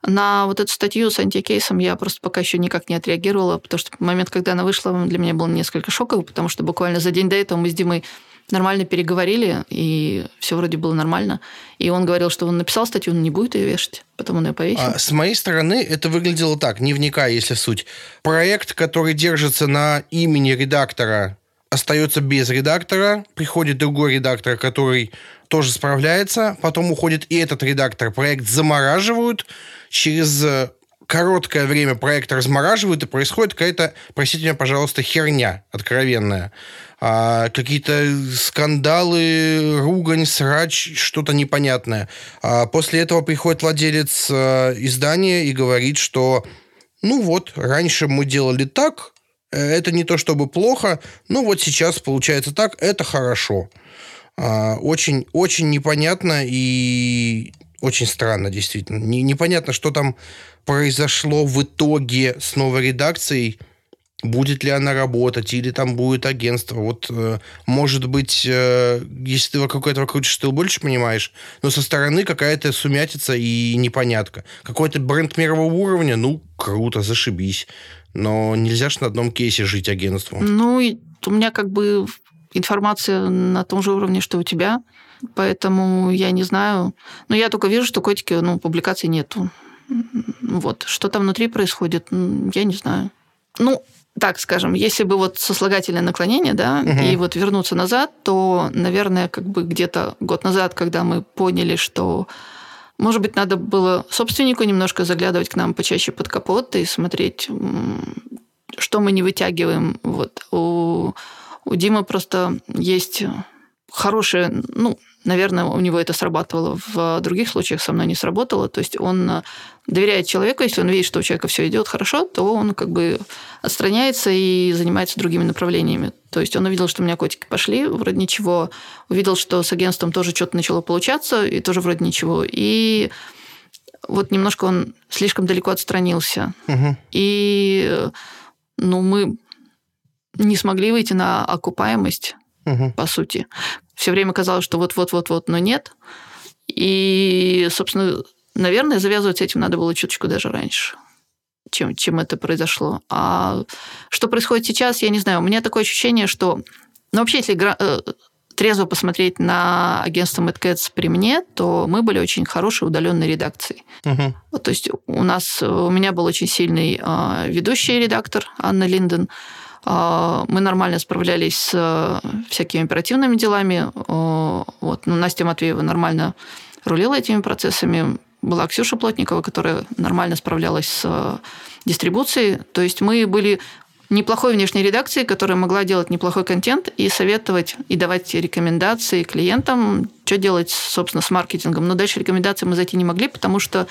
на вот эту статью с антикейсом я просто пока еще никак не отреагировала, потому что момент, когда она вышла, для меня был несколько шоковый, потому что буквально за день до этого мы с Димой нормально переговорили, и все вроде было нормально. И он говорил, что он написал статью, он не будет ее вешать, потом он ее повесил. А с моей стороны это выглядело так, не вникая, если в суть. Проект, который держится на имени редактора, остается без редактора, приходит другой редактор, который тоже справляется, потом уходит и этот редактор, проект замораживают, через э, короткое время проект размораживают, и происходит какая-то, простите меня, пожалуйста, херня откровенная. А, какие-то скандалы, ругань, срач, что-то непонятное. А после этого приходит владелец а, издания и говорит, что ну вот, раньше мы делали так, э, это не то чтобы плохо, но вот сейчас получается так, это хорошо. А, очень, очень непонятно и очень странно, действительно. Не, непонятно, что там произошло в итоге с новой редакцией. Будет ли она работать, или там будет агентство. Вот, э, может быть, э, если ты вокруг этого крутишь, ты больше понимаешь, но со стороны какая-то сумятица и непонятка. Какой-то бренд мирового уровня, ну, круто, зашибись. Но нельзя же на одном кейсе жить агентством. Ну, у меня как бы информация на том же уровне, что у тебя. Поэтому я не знаю. Но я только вижу, что котики, ну, публикаций нету. Вот. Что там внутри происходит, я не знаю. Ну, так скажем, если бы вот сослагательное наклонение, да, угу. и вот вернуться назад, то, наверное, как бы где-то год назад, когда мы поняли, что, может быть, надо было собственнику немножко заглядывать к нам почаще под капот и смотреть, что мы не вытягиваем. Вот у, у Димы просто есть хорошее, ну, наверное, у него это срабатывало, в других случаях со мной не сработало. То есть он э, доверяет человеку, если он видит, что у человека все идет хорошо, то он как бы отстраняется и занимается другими направлениями. То есть он увидел, что у меня котики пошли, вроде ничего. Увидел, что с агентством тоже что-то начало получаться, и тоже вроде ничего. И вот немножко он слишком далеко отстранился. Угу. И ну, мы не смогли выйти на окупаемость, угу. по сути все время казалось, что вот-вот-вот-вот, но нет. И, собственно, наверное, завязывать с этим надо было чуточку даже раньше чем, чем это произошло. А что происходит сейчас, я не знаю. У меня такое ощущение, что... Ну, вообще, если э, трезво посмотреть на агентство Mad Cats при мне, то мы были очень хорошей удаленной редакцией. Угу. То есть у нас, у меня был очень сильный э, ведущий редактор Анна Линден, мы нормально справлялись с э, всякими оперативными делами. Вот. Ну, Настя Матвеева нормально рулила этими процессами. Была Ксюша Плотникова, которая нормально справлялась с э, дистрибуцией. То есть мы были неплохой внешней редакцией, которая могла делать неплохой контент и советовать, и давать рекомендации клиентам, что делать, собственно, с маркетингом. Но дальше рекомендации мы зайти не могли, потому что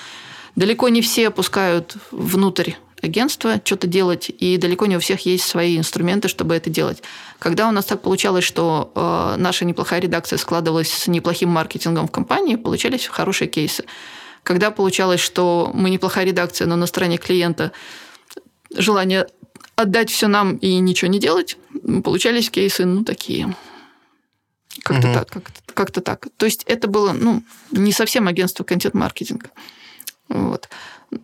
далеко не все опускают внутрь агентство что-то делать, и далеко не у всех есть свои инструменты, чтобы это делать. Когда у нас так получалось, что э, наша неплохая редакция складывалась с неплохим маркетингом в компании, получались хорошие кейсы. Когда получалось, что мы неплохая редакция, но на стороне клиента желание отдать все нам и ничего не делать, получались кейсы, ну, такие. Как-то угу. так, как-то, как-то так. То есть это было, ну, не совсем агентство контент-маркетинга. Вот.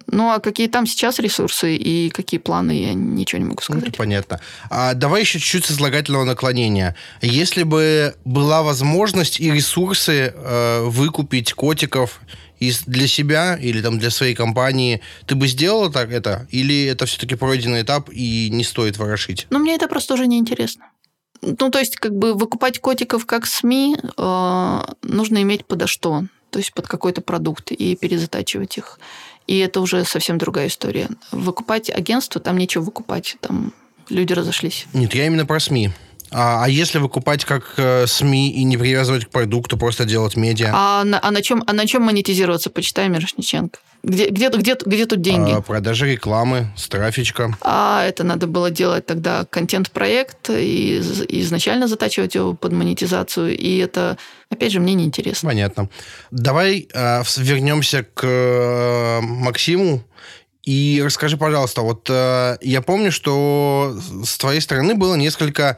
Ну, а какие там сейчас ресурсы и какие планы, я ничего не могу сказать. Ну, понятно. А давай еще чуть-чуть сослагательного наклонения. Если бы была возможность и ресурсы э, выкупить котиков из, для себя или там для своей компании, ты бы сделала так это? Или это все-таки пройденный этап и не стоит ворошить? Ну, мне это просто уже неинтересно. Ну, то есть, как бы выкупать котиков как СМИ э, нужно иметь подо что. То есть под какой-то продукт и перезатачивать их. И это уже совсем другая история. Выкупать агентство, там нечего выкупать, там люди разошлись. Нет, я именно про СМИ. А, а если выкупать как э, СМИ и не привязывать к продукту, просто делать медиа? А на, а на, чем, а на чем монетизироваться? Почитай Мирошниченко. Где, где, где, где тут деньги? А, продажа рекламы с трафичка. А это надо было делать тогда контент-проект и изначально затачивать его под монетизацию. И это, опять же, мне неинтересно. Понятно. Давай э, вернемся к э, Максиму и расскажи, пожалуйста, вот э, я помню, что с твоей стороны было несколько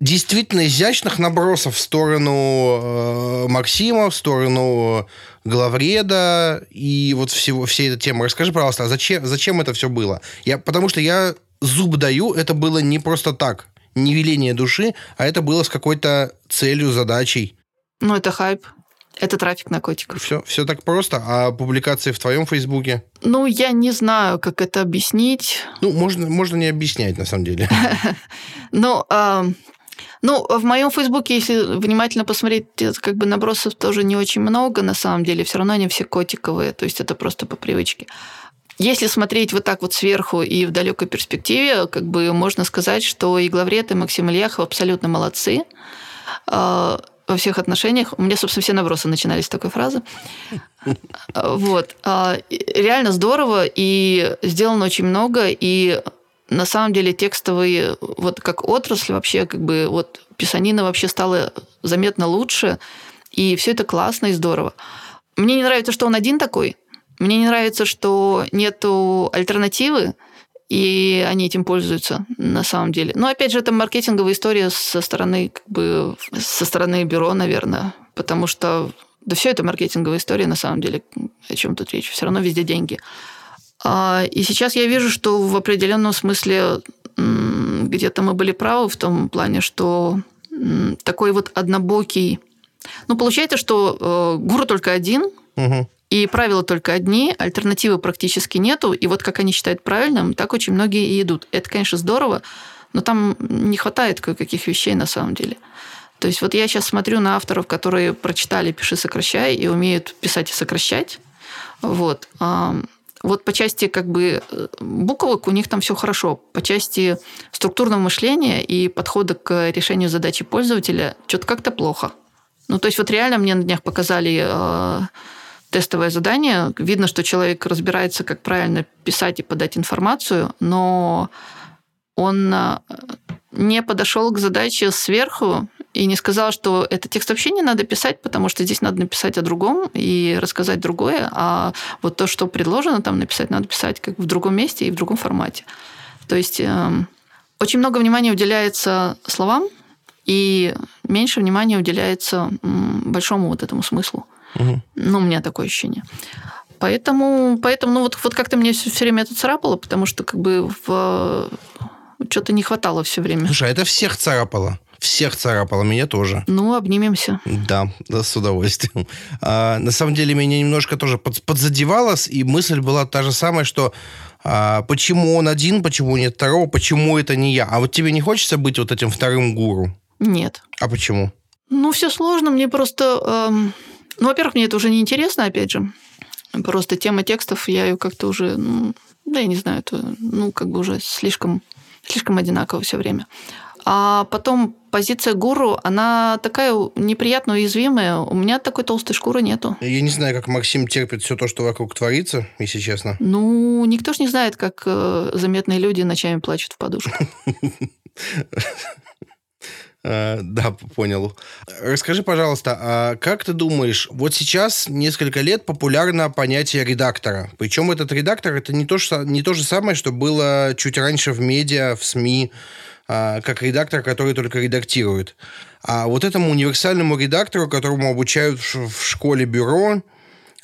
действительно изящных набросов в сторону э, Максима, в сторону главреда и вот всего, всей этой темы. Расскажи, пожалуйста, а зачем, зачем это все было? Я, потому что я зуб даю, это было не просто так, не веление души, а это было с какой-то целью, задачей. Ну, это хайп. Это трафик на котиков. Все, все так просто. А публикации в твоем Фейсбуке? Ну, я не знаю, как это объяснить. Ну, можно, можно не объяснять, на самом деле. Ну, ну, в моем Фейсбуке, если внимательно посмотреть, как бы набросов тоже не очень много, на самом деле. Все равно они все котиковые, то есть это просто по привычке. Если смотреть вот так вот сверху и в далекой перспективе, как бы можно сказать, что и Главред, и Максим Ильяхов абсолютно молодцы а, во всех отношениях. У меня, собственно, все набросы начинались с такой фразы. Вот. А, реально здорово, и сделано очень много, и на самом деле текстовые, вот как отрасль вообще, как бы вот писанина вообще стала заметно лучше, и все это классно и здорово. Мне не нравится, что он один такой. Мне не нравится, что нету альтернативы, и они этим пользуются на самом деле. Но опять же, это маркетинговая история со стороны, как бы, со стороны бюро, наверное, потому что да все это маркетинговая история на самом деле. О чем тут речь? Все равно везде деньги. А, и сейчас я вижу, что в определенном смысле где-то мы были правы в том плане, что такой вот однобокий... Ну, получается, что э, гуру только один, угу. и правила только одни, альтернативы практически нету, и вот как они считают правильным, так очень многие и идут. Это, конечно, здорово, но там не хватает кое-каких вещей на самом деле. То есть вот я сейчас смотрю на авторов, которые прочитали «Пиши, сокращай» и умеют писать и сокращать. Вот. Вот по части как бы э, буквок у них там все хорошо. По части структурного мышления и подхода к решению задачи пользователя что-то как-то плохо. Ну, то есть вот реально мне на днях показали э, тестовое задание. Видно, что человек разбирается, как правильно писать и подать информацию, но он э, не подошел к задаче сверху и не сказал, что это текст вообще не надо писать, потому что здесь надо написать о другом и рассказать другое, а вот то, что предложено там написать, надо писать как в другом месте и в другом формате. То есть э, очень много внимания уделяется словам, и меньше внимания уделяется большому вот этому смыслу. Угу. Ну, у меня такое ощущение. Поэтому, поэтому ну, вот, вот как-то мне все, все время это царапало, потому что как бы в... что-то не хватало все время. Слушай, а это всех царапало? Всех царапало, меня тоже. Ну, обнимемся. Да, да с удовольствием. А, на самом деле, меня немножко тоже под, подзадевало, и мысль была та же самая, что а, почему он один, почему нет второго, почему это не я. А вот тебе не хочется быть вот этим вторым гуру? Нет. А почему? Ну, все сложно. Мне просто... Эм... Ну, во-первых, мне это уже не интересно, опять же. Просто тема текстов, я ее как-то уже... Ну, да, я не знаю, это, ну, как бы уже слишком, слишком одинаково все время. А потом позиция гуру, она такая неприятно уязвимая. У меня такой толстой шкуры нету. Я не знаю, как Максим терпит все то, что вокруг творится, если честно. Ну, никто ж не знает, как э, заметные люди ночами плачут в подушку. А, да, понял. Расскажи, пожалуйста, а как ты думаешь, вот сейчас несколько лет популярно понятие редактора. Причем этот редактор это не то, что, не то же самое, что было чуть раньше в медиа, в СМИ, как редактор, который только редактирует. А вот этому универсальному редактору, которому обучают в школе бюро,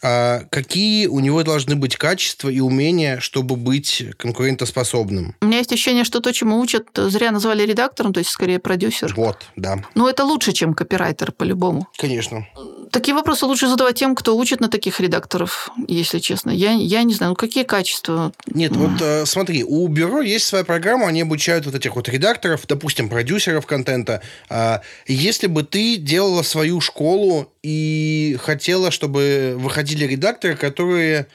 а какие у него должны быть качества и умения, чтобы быть конкурентоспособным? У меня есть ощущение, что то, чему учат, зря назвали редактором, то есть скорее продюсер. Вот, да. Но это лучше, чем копирайтер, по-любому. Конечно. Такие вопросы лучше задавать тем, кто учит на таких редакторов, если честно. Я, я не знаю, ну какие качества? Нет, вот э, смотри, у бюро есть своя программа, они обучают вот этих вот редакторов, допустим, продюсеров контента. Э, если бы ты делала свою школу и хотела, чтобы выходили редакторы, которые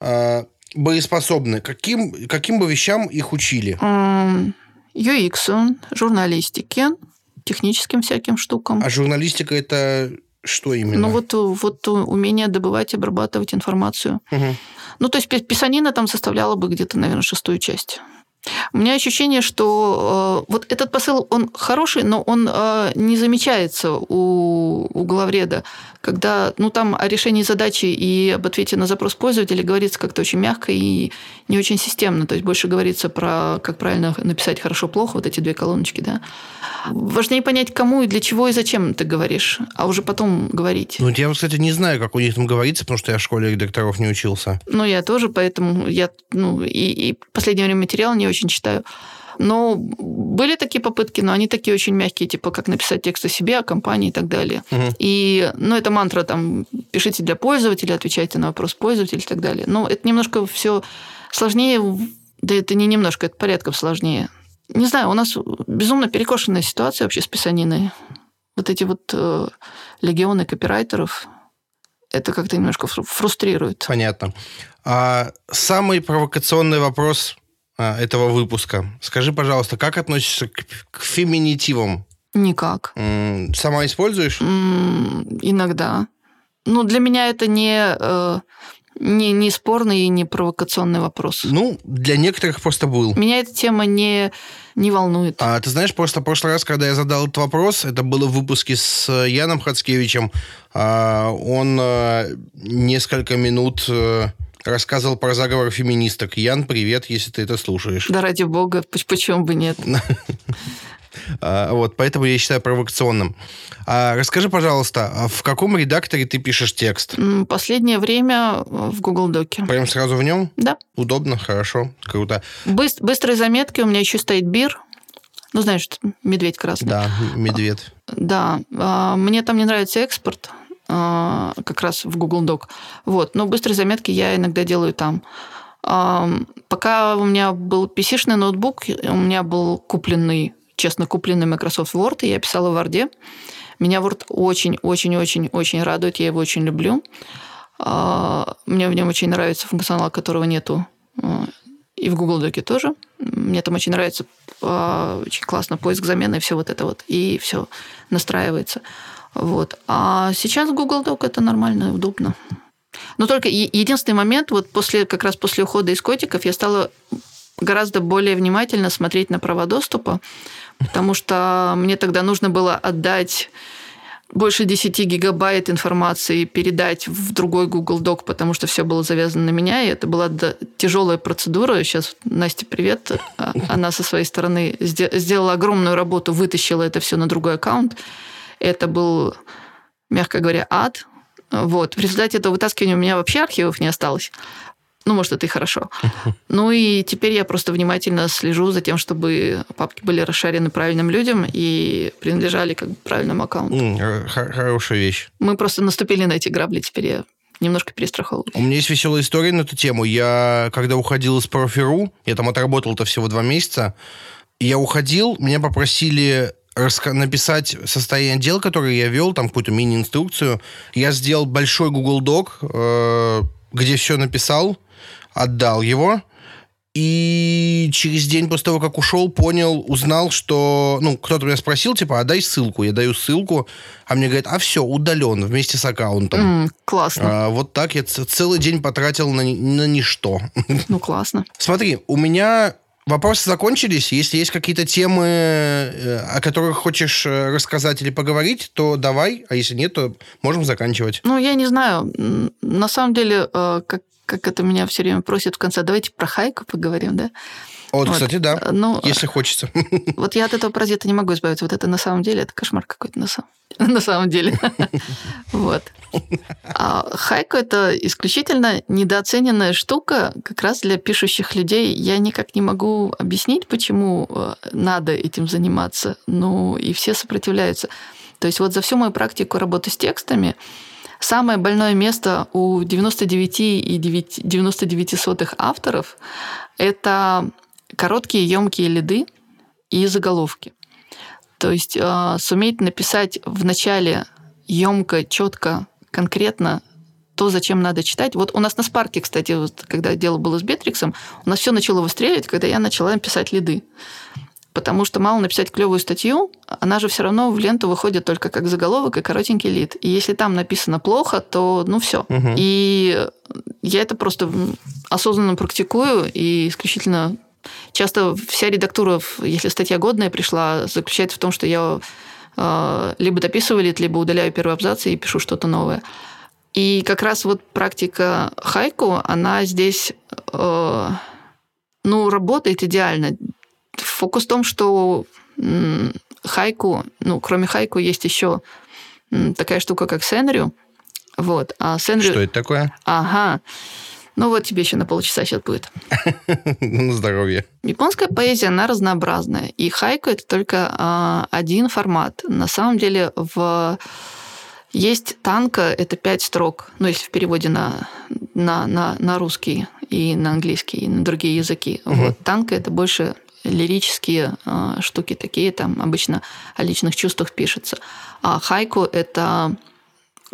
э, боеспособны, каким, каким бы вещам их учили? UX, журналистике, техническим всяким штукам. А журналистика это что именно? Ну, вот, вот умение добывать и обрабатывать информацию. Угу. Ну, то есть писанина там составляла бы где-то, наверное, шестую часть. У меня ощущение, что э, вот этот посыл, он хороший, но он э, не замечается у, у главреда, когда ну, там о решении задачи и об ответе на запрос пользователя говорится как-то очень мягко и не очень системно. То есть больше говорится про как правильно написать хорошо-плохо, вот эти две колоночки. Да? Важнее понять, кому и для чего и зачем ты говоришь, а уже потом говорить. Ну, я, кстати, не знаю, как у них там говорится, потому что я в школе редакторов не учился. Ну, я тоже, поэтому я ну, и, и последнее время материал не очень читаю. Но были такие попытки, но они такие очень мягкие, типа как написать текст о себе, о компании и так далее. Угу. И, ну, это мантра там, пишите для пользователя, отвечайте на вопрос пользователя и так далее. Но это немножко все сложнее, да это не немножко, это порядком сложнее. Не знаю, у нас безумно перекошенная ситуация вообще с писаниной. Вот эти вот э, легионы копирайтеров, это как-то немножко фрустрирует. Понятно. А самый провокационный вопрос этого выпуска. Скажи, пожалуйста, как относишься к, к феминитивам? Никак. М-м, сама используешь? М-м, иногда. Ну, для меня это не, э, не, не спорный и не провокационный вопрос. Ну, для некоторых просто был. Меня эта тема не, не волнует. А ты знаешь, просто в прошлый раз, когда я задал этот вопрос, это было в выпуске с Яном Хацкевичем, а, он э, несколько минут э, рассказывал про заговор феминисток. Ян, привет, если ты это слушаешь. Да ради бога, почему бы нет? А, вот, поэтому я считаю провокационным. А, расскажи, пожалуйста, а в каком редакторе ты пишешь текст? Последнее время в Google Доке. Прям сразу в нем? Да. Удобно, хорошо, круто. Быс- быстрые заметки, у меня еще стоит бир. Ну, знаешь, медведь красный. Да, медведь. Да, мне там не нравится экспорт. А, как раз в Google Doc. Вот. Но быстрые заметки я иногда делаю там. Пока у меня был PC-шный ноутбук, у меня был купленный, честно купленный Microsoft Word, и я писала в Word. Меня Word очень-очень-очень-очень радует, я его очень люблю. А, мне в нем очень нравится функционал, которого нету а, и в Google Доке тоже. Мне там очень нравится очень классно поиск замены и все вот это вот. И все настраивается. Вот. А сейчас Google Doc это нормально удобно. Но только единственный момент, вот после, как раз после ухода из котиков, я стала гораздо более внимательно смотреть на права доступа, потому что мне тогда нужно было отдать больше 10 гигабайт информации передать в другой Google Doc, потому что все было завязано на меня, и это была тяжелая процедура. Сейчас, Настя, привет. А, она со своей стороны сделала огромную работу, вытащила это все на другой аккаунт. Это был, мягко говоря, ад. Вот. В результате этого вытаскивания у меня вообще архивов не осталось. Ну, может, это и хорошо. Ну и теперь я просто внимательно слежу за тем, чтобы папки были расшарены правильным людям и принадлежали как бы правильному аккаунту. Mm, хорошая вещь. Мы просто наступили на эти грабли, теперь я немножко перестраховываюсь. У меня есть веселая история на эту тему. Я, когда уходил из Профиру, я там отработал-то всего два месяца, я уходил, меня попросили написать состояние дел, которые я вел, там какую-то мини-инструкцию. Я сделал большой Google Doc, э, где все написал, отдал его. И через день после того, как ушел, понял, узнал, что... Ну, кто-то меня спросил, типа, а дай ссылку. Я даю ссылку, а мне говорят, а все, удален вместе с аккаунтом. М, классно. А, вот так я целый день потратил на, на ничто. Ну, классно. Смотри, у меня вопросы закончились. Если есть какие-то темы, э, о которых хочешь э, рассказать или поговорить, то давай. А если нет, то можем заканчивать. Ну, я не знаю. На самом деле, э, как, как это меня все время просят в конце, давайте про хайку поговорим, да? Вот, Вот. кстати, да. Э, Ну, Если хочется. Вот я от этого паразита не могу избавиться. Вот это на самом деле, это кошмар какой-то на самом, на самом деле. Вот. А хайку это исключительно недооцененная штука как раз для пишущих людей. Я никак не могу объяснить, почему э, надо этим заниматься. Ну, и все сопротивляются. То есть вот за всю мою практику работы с текстами самое больное место у 99,99 сотых авторов – это короткие, емкие лиды и заголовки. То есть э, суметь написать в начале емко, четко, конкретно то, зачем надо читать. Вот у нас на Спарке, кстати, вот, когда дело было с Бетриксом, у нас все начало выстреливать, когда я начала писать лиды. Потому что мало написать клевую статью, она же все равно в ленту выходит только как заголовок и коротенький лид. И если там написано плохо, то ну все. Мгм. И я это просто осознанно практикую и исключительно часто вся редактура, если статья годная пришла, заключается в том, что я э, либо дописываю лид, либо удаляю первый абзац и пишу что-то новое. И как раз вот практика хайку, она здесь э, ну, работает идеально. Фокус в том, что хайку, ну, кроме хайку, есть еще такая штука, как сценарию. Вот. А сценарию... Что это такое? Ага. Ну вот тебе еще на полчаса сейчас будет. На здоровье. Японская поэзия, она разнообразная. И хайку это только а, один формат. На самом деле в... есть танка, это пять строк, ну, если в переводе на, на, на, на русский и на английский, и на другие языки. Вот. Танка это больше лирические а, штуки такие, там обычно о личных чувствах пишется. А хайку это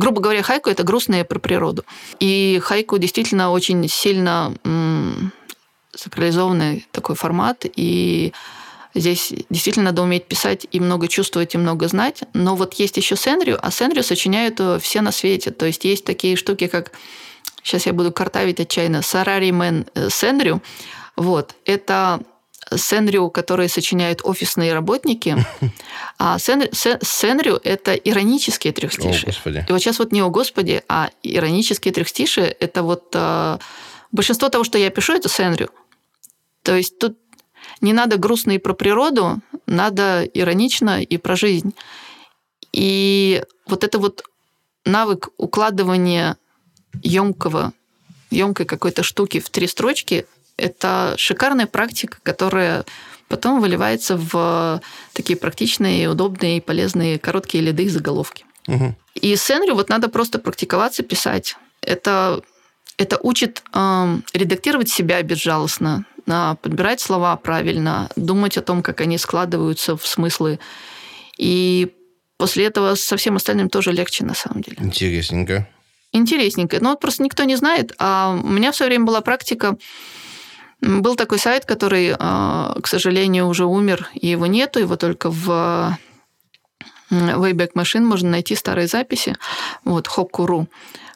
грубо говоря, хайку это грустное про природу. И хайку действительно очень сильно м, сакрализованный такой формат, и здесь действительно надо уметь писать и много чувствовать, и много знать. Но вот есть еще сценарию, а сценарию сочиняют э, все на свете. То есть есть такие штуки, как сейчас я буду картавить отчаянно, Сарари Мэн сценарию. Вот, это сценарию, которые сочиняют офисные работники, а сценарию, это иронические О, трехстишие. господи. И вот сейчас вот не «О Господи», а иронические трехстишие – это вот э, большинство того, что я пишу, это сценарию. То есть тут не надо грустно и про природу, надо иронично и про жизнь. И вот это вот навык укладывания емкого, емкой какой-то штуки в три строчки – это шикарная практика, которая потом выливается в такие практичные, удобные полезные короткие лиды и заголовки. Мгм. И сценарию вот надо просто практиковаться, писать. Это, это учит эм, редактировать себя безжалостно, подбирать слова правильно, думать о том, как они складываются в смыслы. И после этого со всем остальным тоже легче, на самом деле. Интересненько. Интересненько. Но вот просто никто не знает. А у меня в свое время была практика. Был такой сайт, который, а, к сожалению, уже умер, и его нету, его только в Wayback Machine можно найти старые записи, вот, Hokku.ru.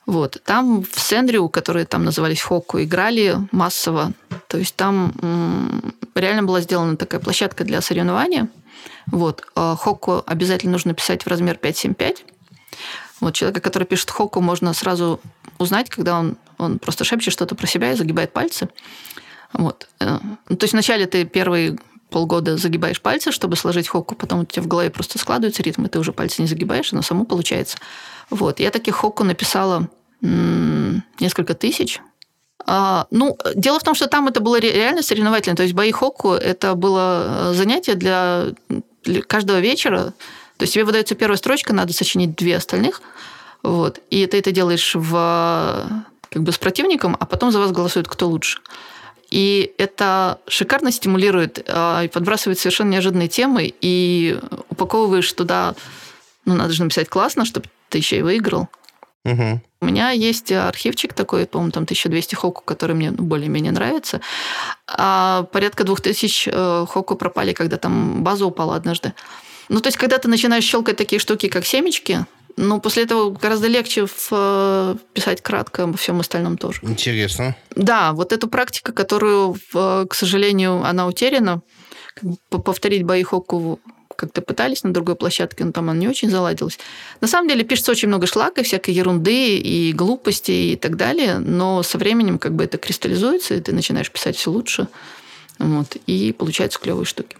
Вот. Там в Сендрю, которые там назывались Хокку, играли массово. То есть там реально была сделана такая площадка для соревнования. Вот. А Хокку обязательно нужно писать в размер 575. Вот человека, который пишет Хокку, можно сразу узнать, когда он, он просто шепчет что-то про себя и загибает пальцы. Вот. Э, ну, То есть вначале ты первые полгода загибаешь пальцы, чтобы сложить хокку, потом у тебя в голове просто складывается ритм, и ты уже пальцы не загибаешь, оно само получается. Вот. Я таких хокку написала несколько тысяч. А, ну, дело в том, что там это было ре- реально соревновательно. То есть бои хокку – это было э, занятие для, для каждого вечера. То есть тебе выдается первая строчка, надо сочинить две остальных. Вот. И ты это делаешь в, как бы с противником, а потом за вас голосуют, кто лучше. И это шикарно стимулирует а, и подбрасывает совершенно неожиданные темы, и упаковываешь туда, ну, надо же написать классно, чтобы ты еще и выиграл. Угу. У меня есть архивчик такой, по-моему, там 1200 хоку, который мне ну, более-менее нравится. А порядка 2000 э, хоку пропали, когда там база упала однажды. Ну, то есть, когда ты начинаешь щелкать такие штуки, как семечки, ну, после этого гораздо легче э, писать кратко обо всем остальном тоже. Интересно. Да, вот эту практику, которую, в- к сожалению, она утеряна, повторить бои Хоку как-то пытались на другой площадке, но там она не очень заладилась. На самом деле пишется очень много шлака, всякой ерунды и глупости и так далее, но со временем как бы это кристаллизуется, и ты начинаешь писать все лучше, вот, и получаются клевые штуки.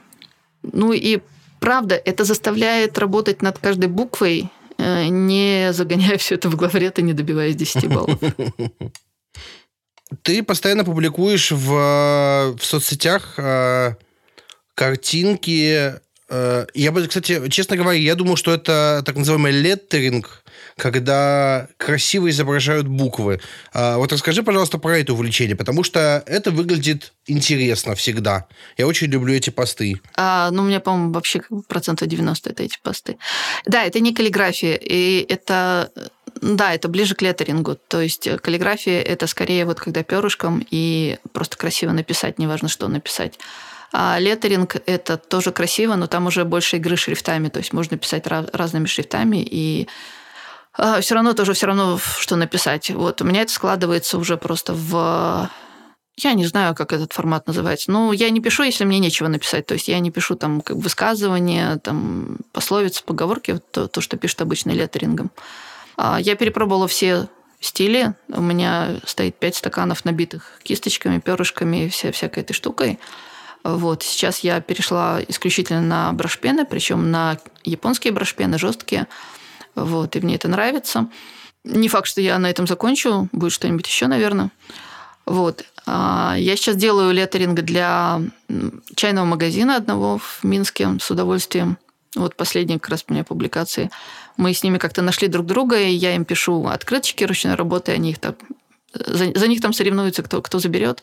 Ну и правда, это заставляет работать над каждой буквой, э, не загоняя все это в главред и не добиваясь 10 баллов. Ты постоянно публикуешь в, э, в соцсетях э, картинки. э, Я бы, кстати, честно говоря, я думал, что это так называемый леттеринг, когда красиво изображают буквы. А, Вот расскажи, пожалуйста, про это увлечение, потому что это выглядит интересно всегда. Я очень люблю эти посты. А, ну, у меня, по-моему, вообще процентов 90 это эти посты. Да, это не каллиграфия, и это... Да, это ближе к леттерингу. То есть э, каллиграфия – это скорее вот когда перышком и просто красиво написать, неважно, что написать. А леттеринг – это тоже красиво, но там уже больше игры шрифтами. То есть можно писать ra- разными шрифтами, и все равно тоже все равно, что написать. Вот у меня это складывается уже просто в я не знаю, как этот формат называется. Ну, я не пишу, если мне нечего написать. То есть я не пишу там как высказывания, там пословицы, поговорки, вот то, то, что пишут обычно леттерингом. А Я перепробовала все стили. У меня стоит пять стаканов, набитых кисточками, перышками и вся, всякой этой штукой. Вот. Сейчас я перешла исключительно на брошпены, причем на японские брошпены, жесткие. Вот. И мне это нравится. Не факт, что я на этом закончу. Будет что-нибудь еще, наверное. Вот. А, Я сейчас делаю леттеринг для чайного магазина одного в Минске с удовольствием. Вот последние как раз у меня публикации. Мы с ними как-то нашли друг друга, и я им пишу открыточки ручной работы, они их так... За, за них там соревнуются, кто, кто заберет.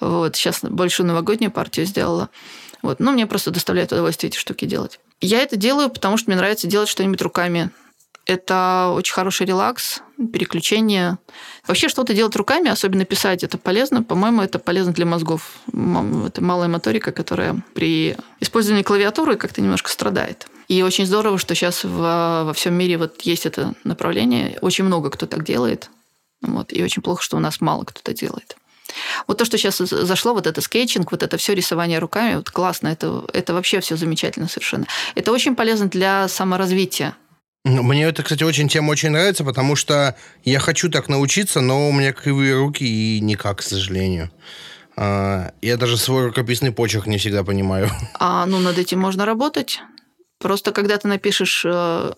Вот. Сейчас большую новогоднюю партию сделала. Вот. Но мне просто доставляет удовольствие эти штуки делать. Я это делаю, потому что мне нравится делать что-нибудь руками. Это очень хороший релакс, переключение. Вообще что-то делать руками, особенно писать, это полезно. По-моему, это полезно для мозгов. Это малая моторика, которая при использовании клавиатуры как-то немножко страдает. И очень здорово, что сейчас во, во всем мире вот есть это направление. Очень много кто так делает. Вот. И очень плохо, что у нас мало кто это делает. Вот то, что сейчас зашло, вот это скетчинг, вот это все рисование руками, вот классно, это, это вообще все замечательно совершенно. Это очень полезно для саморазвития. Мне это, кстати, очень тема очень нравится, потому что я хочу так научиться, но у меня кривые руки и никак, к сожалению. А, Я даже свой рукописный почерк не всегда понимаю. А ну над этим можно работать. Просто когда ты напишешь, э,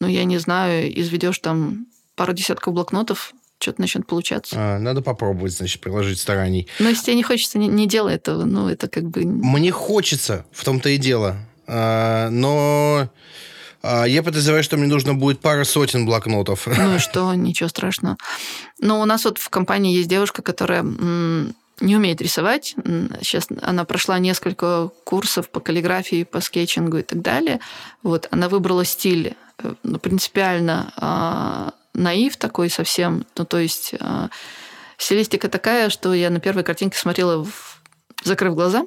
ну я не знаю, изведешь там пару десятков блокнотов, что-то начнет получаться. А, Надо попробовать, значит, приложить стараний. Но если тебе не хочется, не, не делай этого. Ну, это как бы... Мне хочется, в том-то и дело. А, Но я подозреваю, что мне нужно будет пара сотен блокнотов. Ну и что, ничего страшного. Но у нас вот в компании есть девушка, которая не умеет рисовать. Сейчас она прошла несколько курсов по каллиграфии, по скетчингу и так далее. Вот, она выбрала стиль э, ну, принципиально а, наив такой совсем. Ну, то есть а, стилистика такая, что я на первой картинке смотрела, в- закрыв глаза.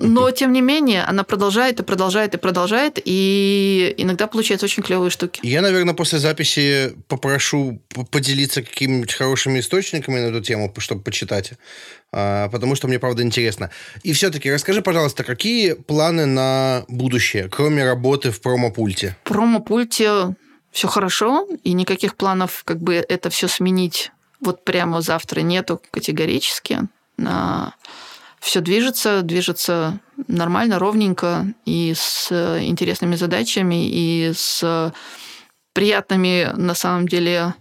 Но, тем не менее, она продолжает и продолжает и продолжает, и иногда получается очень клевые штуки. Я, наверное, после записи попрошу поделиться какими-нибудь хорошими источниками на эту тему, чтобы почитать, а, потому что мне, правда, интересно. И все-таки расскажи, пожалуйста, какие планы на будущее, кроме работы в промопульте? В промо-пульте все хорошо, и никаких планов как бы это все сменить вот прямо завтра нету категорически. Все движется, движется нормально, ровненько, и с интересными задачами, и с приятными, на самом деле,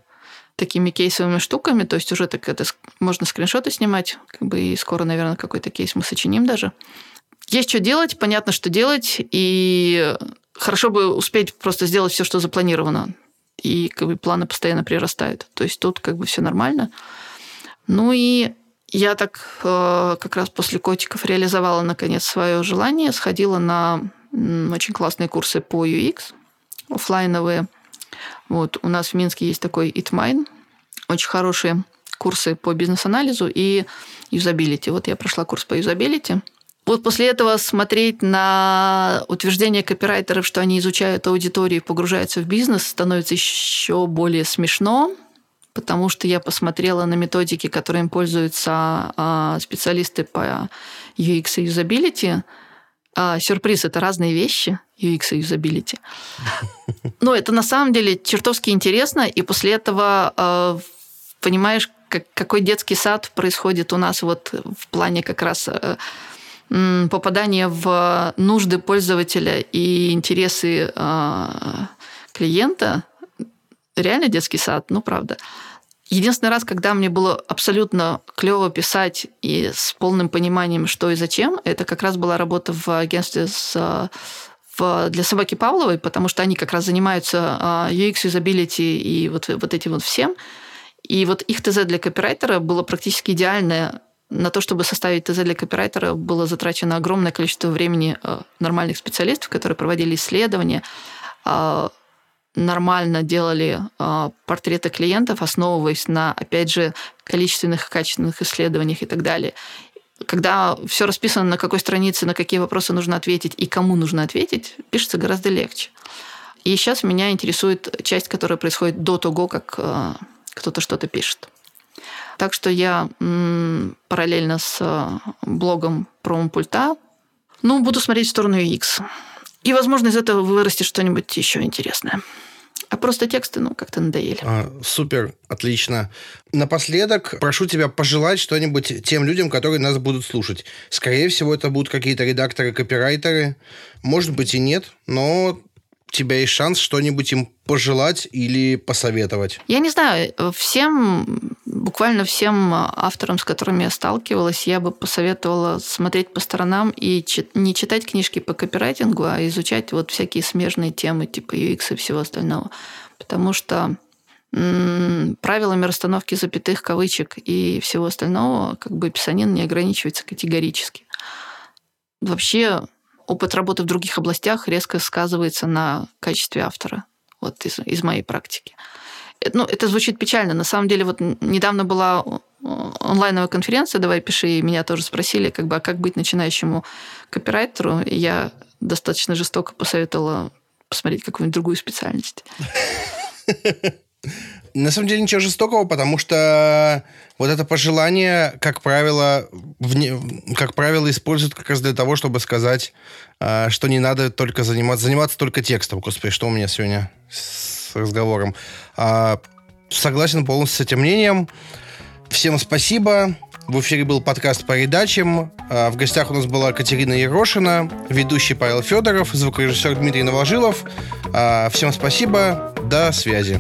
такими кейсовыми штуками. То есть уже так это можно скриншоты снимать, как бы и скоро, наверное, какой-то кейс мы сочиним даже. Есть что делать, понятно, что делать, и хорошо бы успеть просто сделать все, что запланировано. И как бы планы постоянно прирастают. То есть тут как бы все нормально. Ну и я так э, как раз после котиков реализовала наконец свое желание, сходила на очень классные курсы по UX, оффлайновые. Вот, у нас в Минске есть такой ITMine, очень хорошие курсы по бизнес-анализу и юзабилити. Вот я прошла курс по юзабилити. Вот после этого смотреть на утверждение копирайтеров, что они изучают аудиторию и погружаются в бизнес, становится еще более смешно, потому что я посмотрела на методики, которыми пользуются а, специалисты по UX и юзабилити. А, сюрприз – это разные вещи, UX и юзабилити. Но это на самом деле чертовски интересно, и после этого а, понимаешь, как, какой детский сад происходит у нас вот в плане как раз попадания в нужды пользователя и интересы клиента. Реально детский сад, ну правда. Единственный раз, когда мне было абсолютно клево писать и с полным пониманием, что и зачем, это как раз была работа в агентстве с в, для собаки Павловой, потому что они как раз занимаются а, UX, юзабилити и вот, вот этим вот всем. И вот их ТЗ для копирайтера было практически идеальное. На то, чтобы составить ТЗ для копирайтера, было затрачено огромное количество времени а, нормальных специалистов, которые проводили исследования, а, нормально делали э, портреты клиентов, основываясь на, опять же, количественных и качественных исследованиях и так далее. Когда все расписано, на какой странице, на какие вопросы нужно ответить и кому нужно ответить, пишется гораздо легче. И сейчас меня интересует часть, которая происходит до того, как э, кто-то что-то пишет. Так что я м, параллельно с э, блогом промо-пульта ну, буду смотреть в сторону UX. И, возможно, из этого вырастет что-нибудь еще интересное. А просто тексты, ну, как-то надоели. А, супер, отлично. Напоследок прошу тебя пожелать что-нибудь тем людям, которые нас будут слушать. Скорее всего, это будут какие-то редакторы, копирайтеры. Может быть и нет, но тебя есть шанс что-нибудь им пожелать или посоветовать? Я не знаю. Всем, буквально всем авторам, с которыми я сталкивалась, я бы посоветовала смотреть по сторонам и не читать книжки по копирайтингу, а изучать вот всякие смежные темы типа UX и всего остального. Потому что правилами расстановки запятых, кавычек и всего остального как бы писанин не ограничивается категорически. Вообще опыт работы в других областях резко сказывается на качестве автора. Вот из, из моей практики. Ну, это звучит печально. На самом деле, вот недавно была онлайновая конференция «Давай пиши», и меня тоже спросили, как бы, а как быть начинающему копирайтеру. И я достаточно жестоко посоветовала посмотреть какую-нибудь другую специальность. На самом деле ничего жестокого, потому что вот это пожелание, как правило, вне, как правило, используют как раз для того, чтобы сказать, э, что не надо только заниматься, заниматься только текстом. Господи, что у меня сегодня с разговором? Э, согласен полностью с этим мнением. Всем спасибо. В эфире был подкаст по передачам. В гостях у нас была Катерина Ерошина, ведущий Павел Федоров, звукорежиссер Дмитрий Новожилов. Всем спасибо. До связи.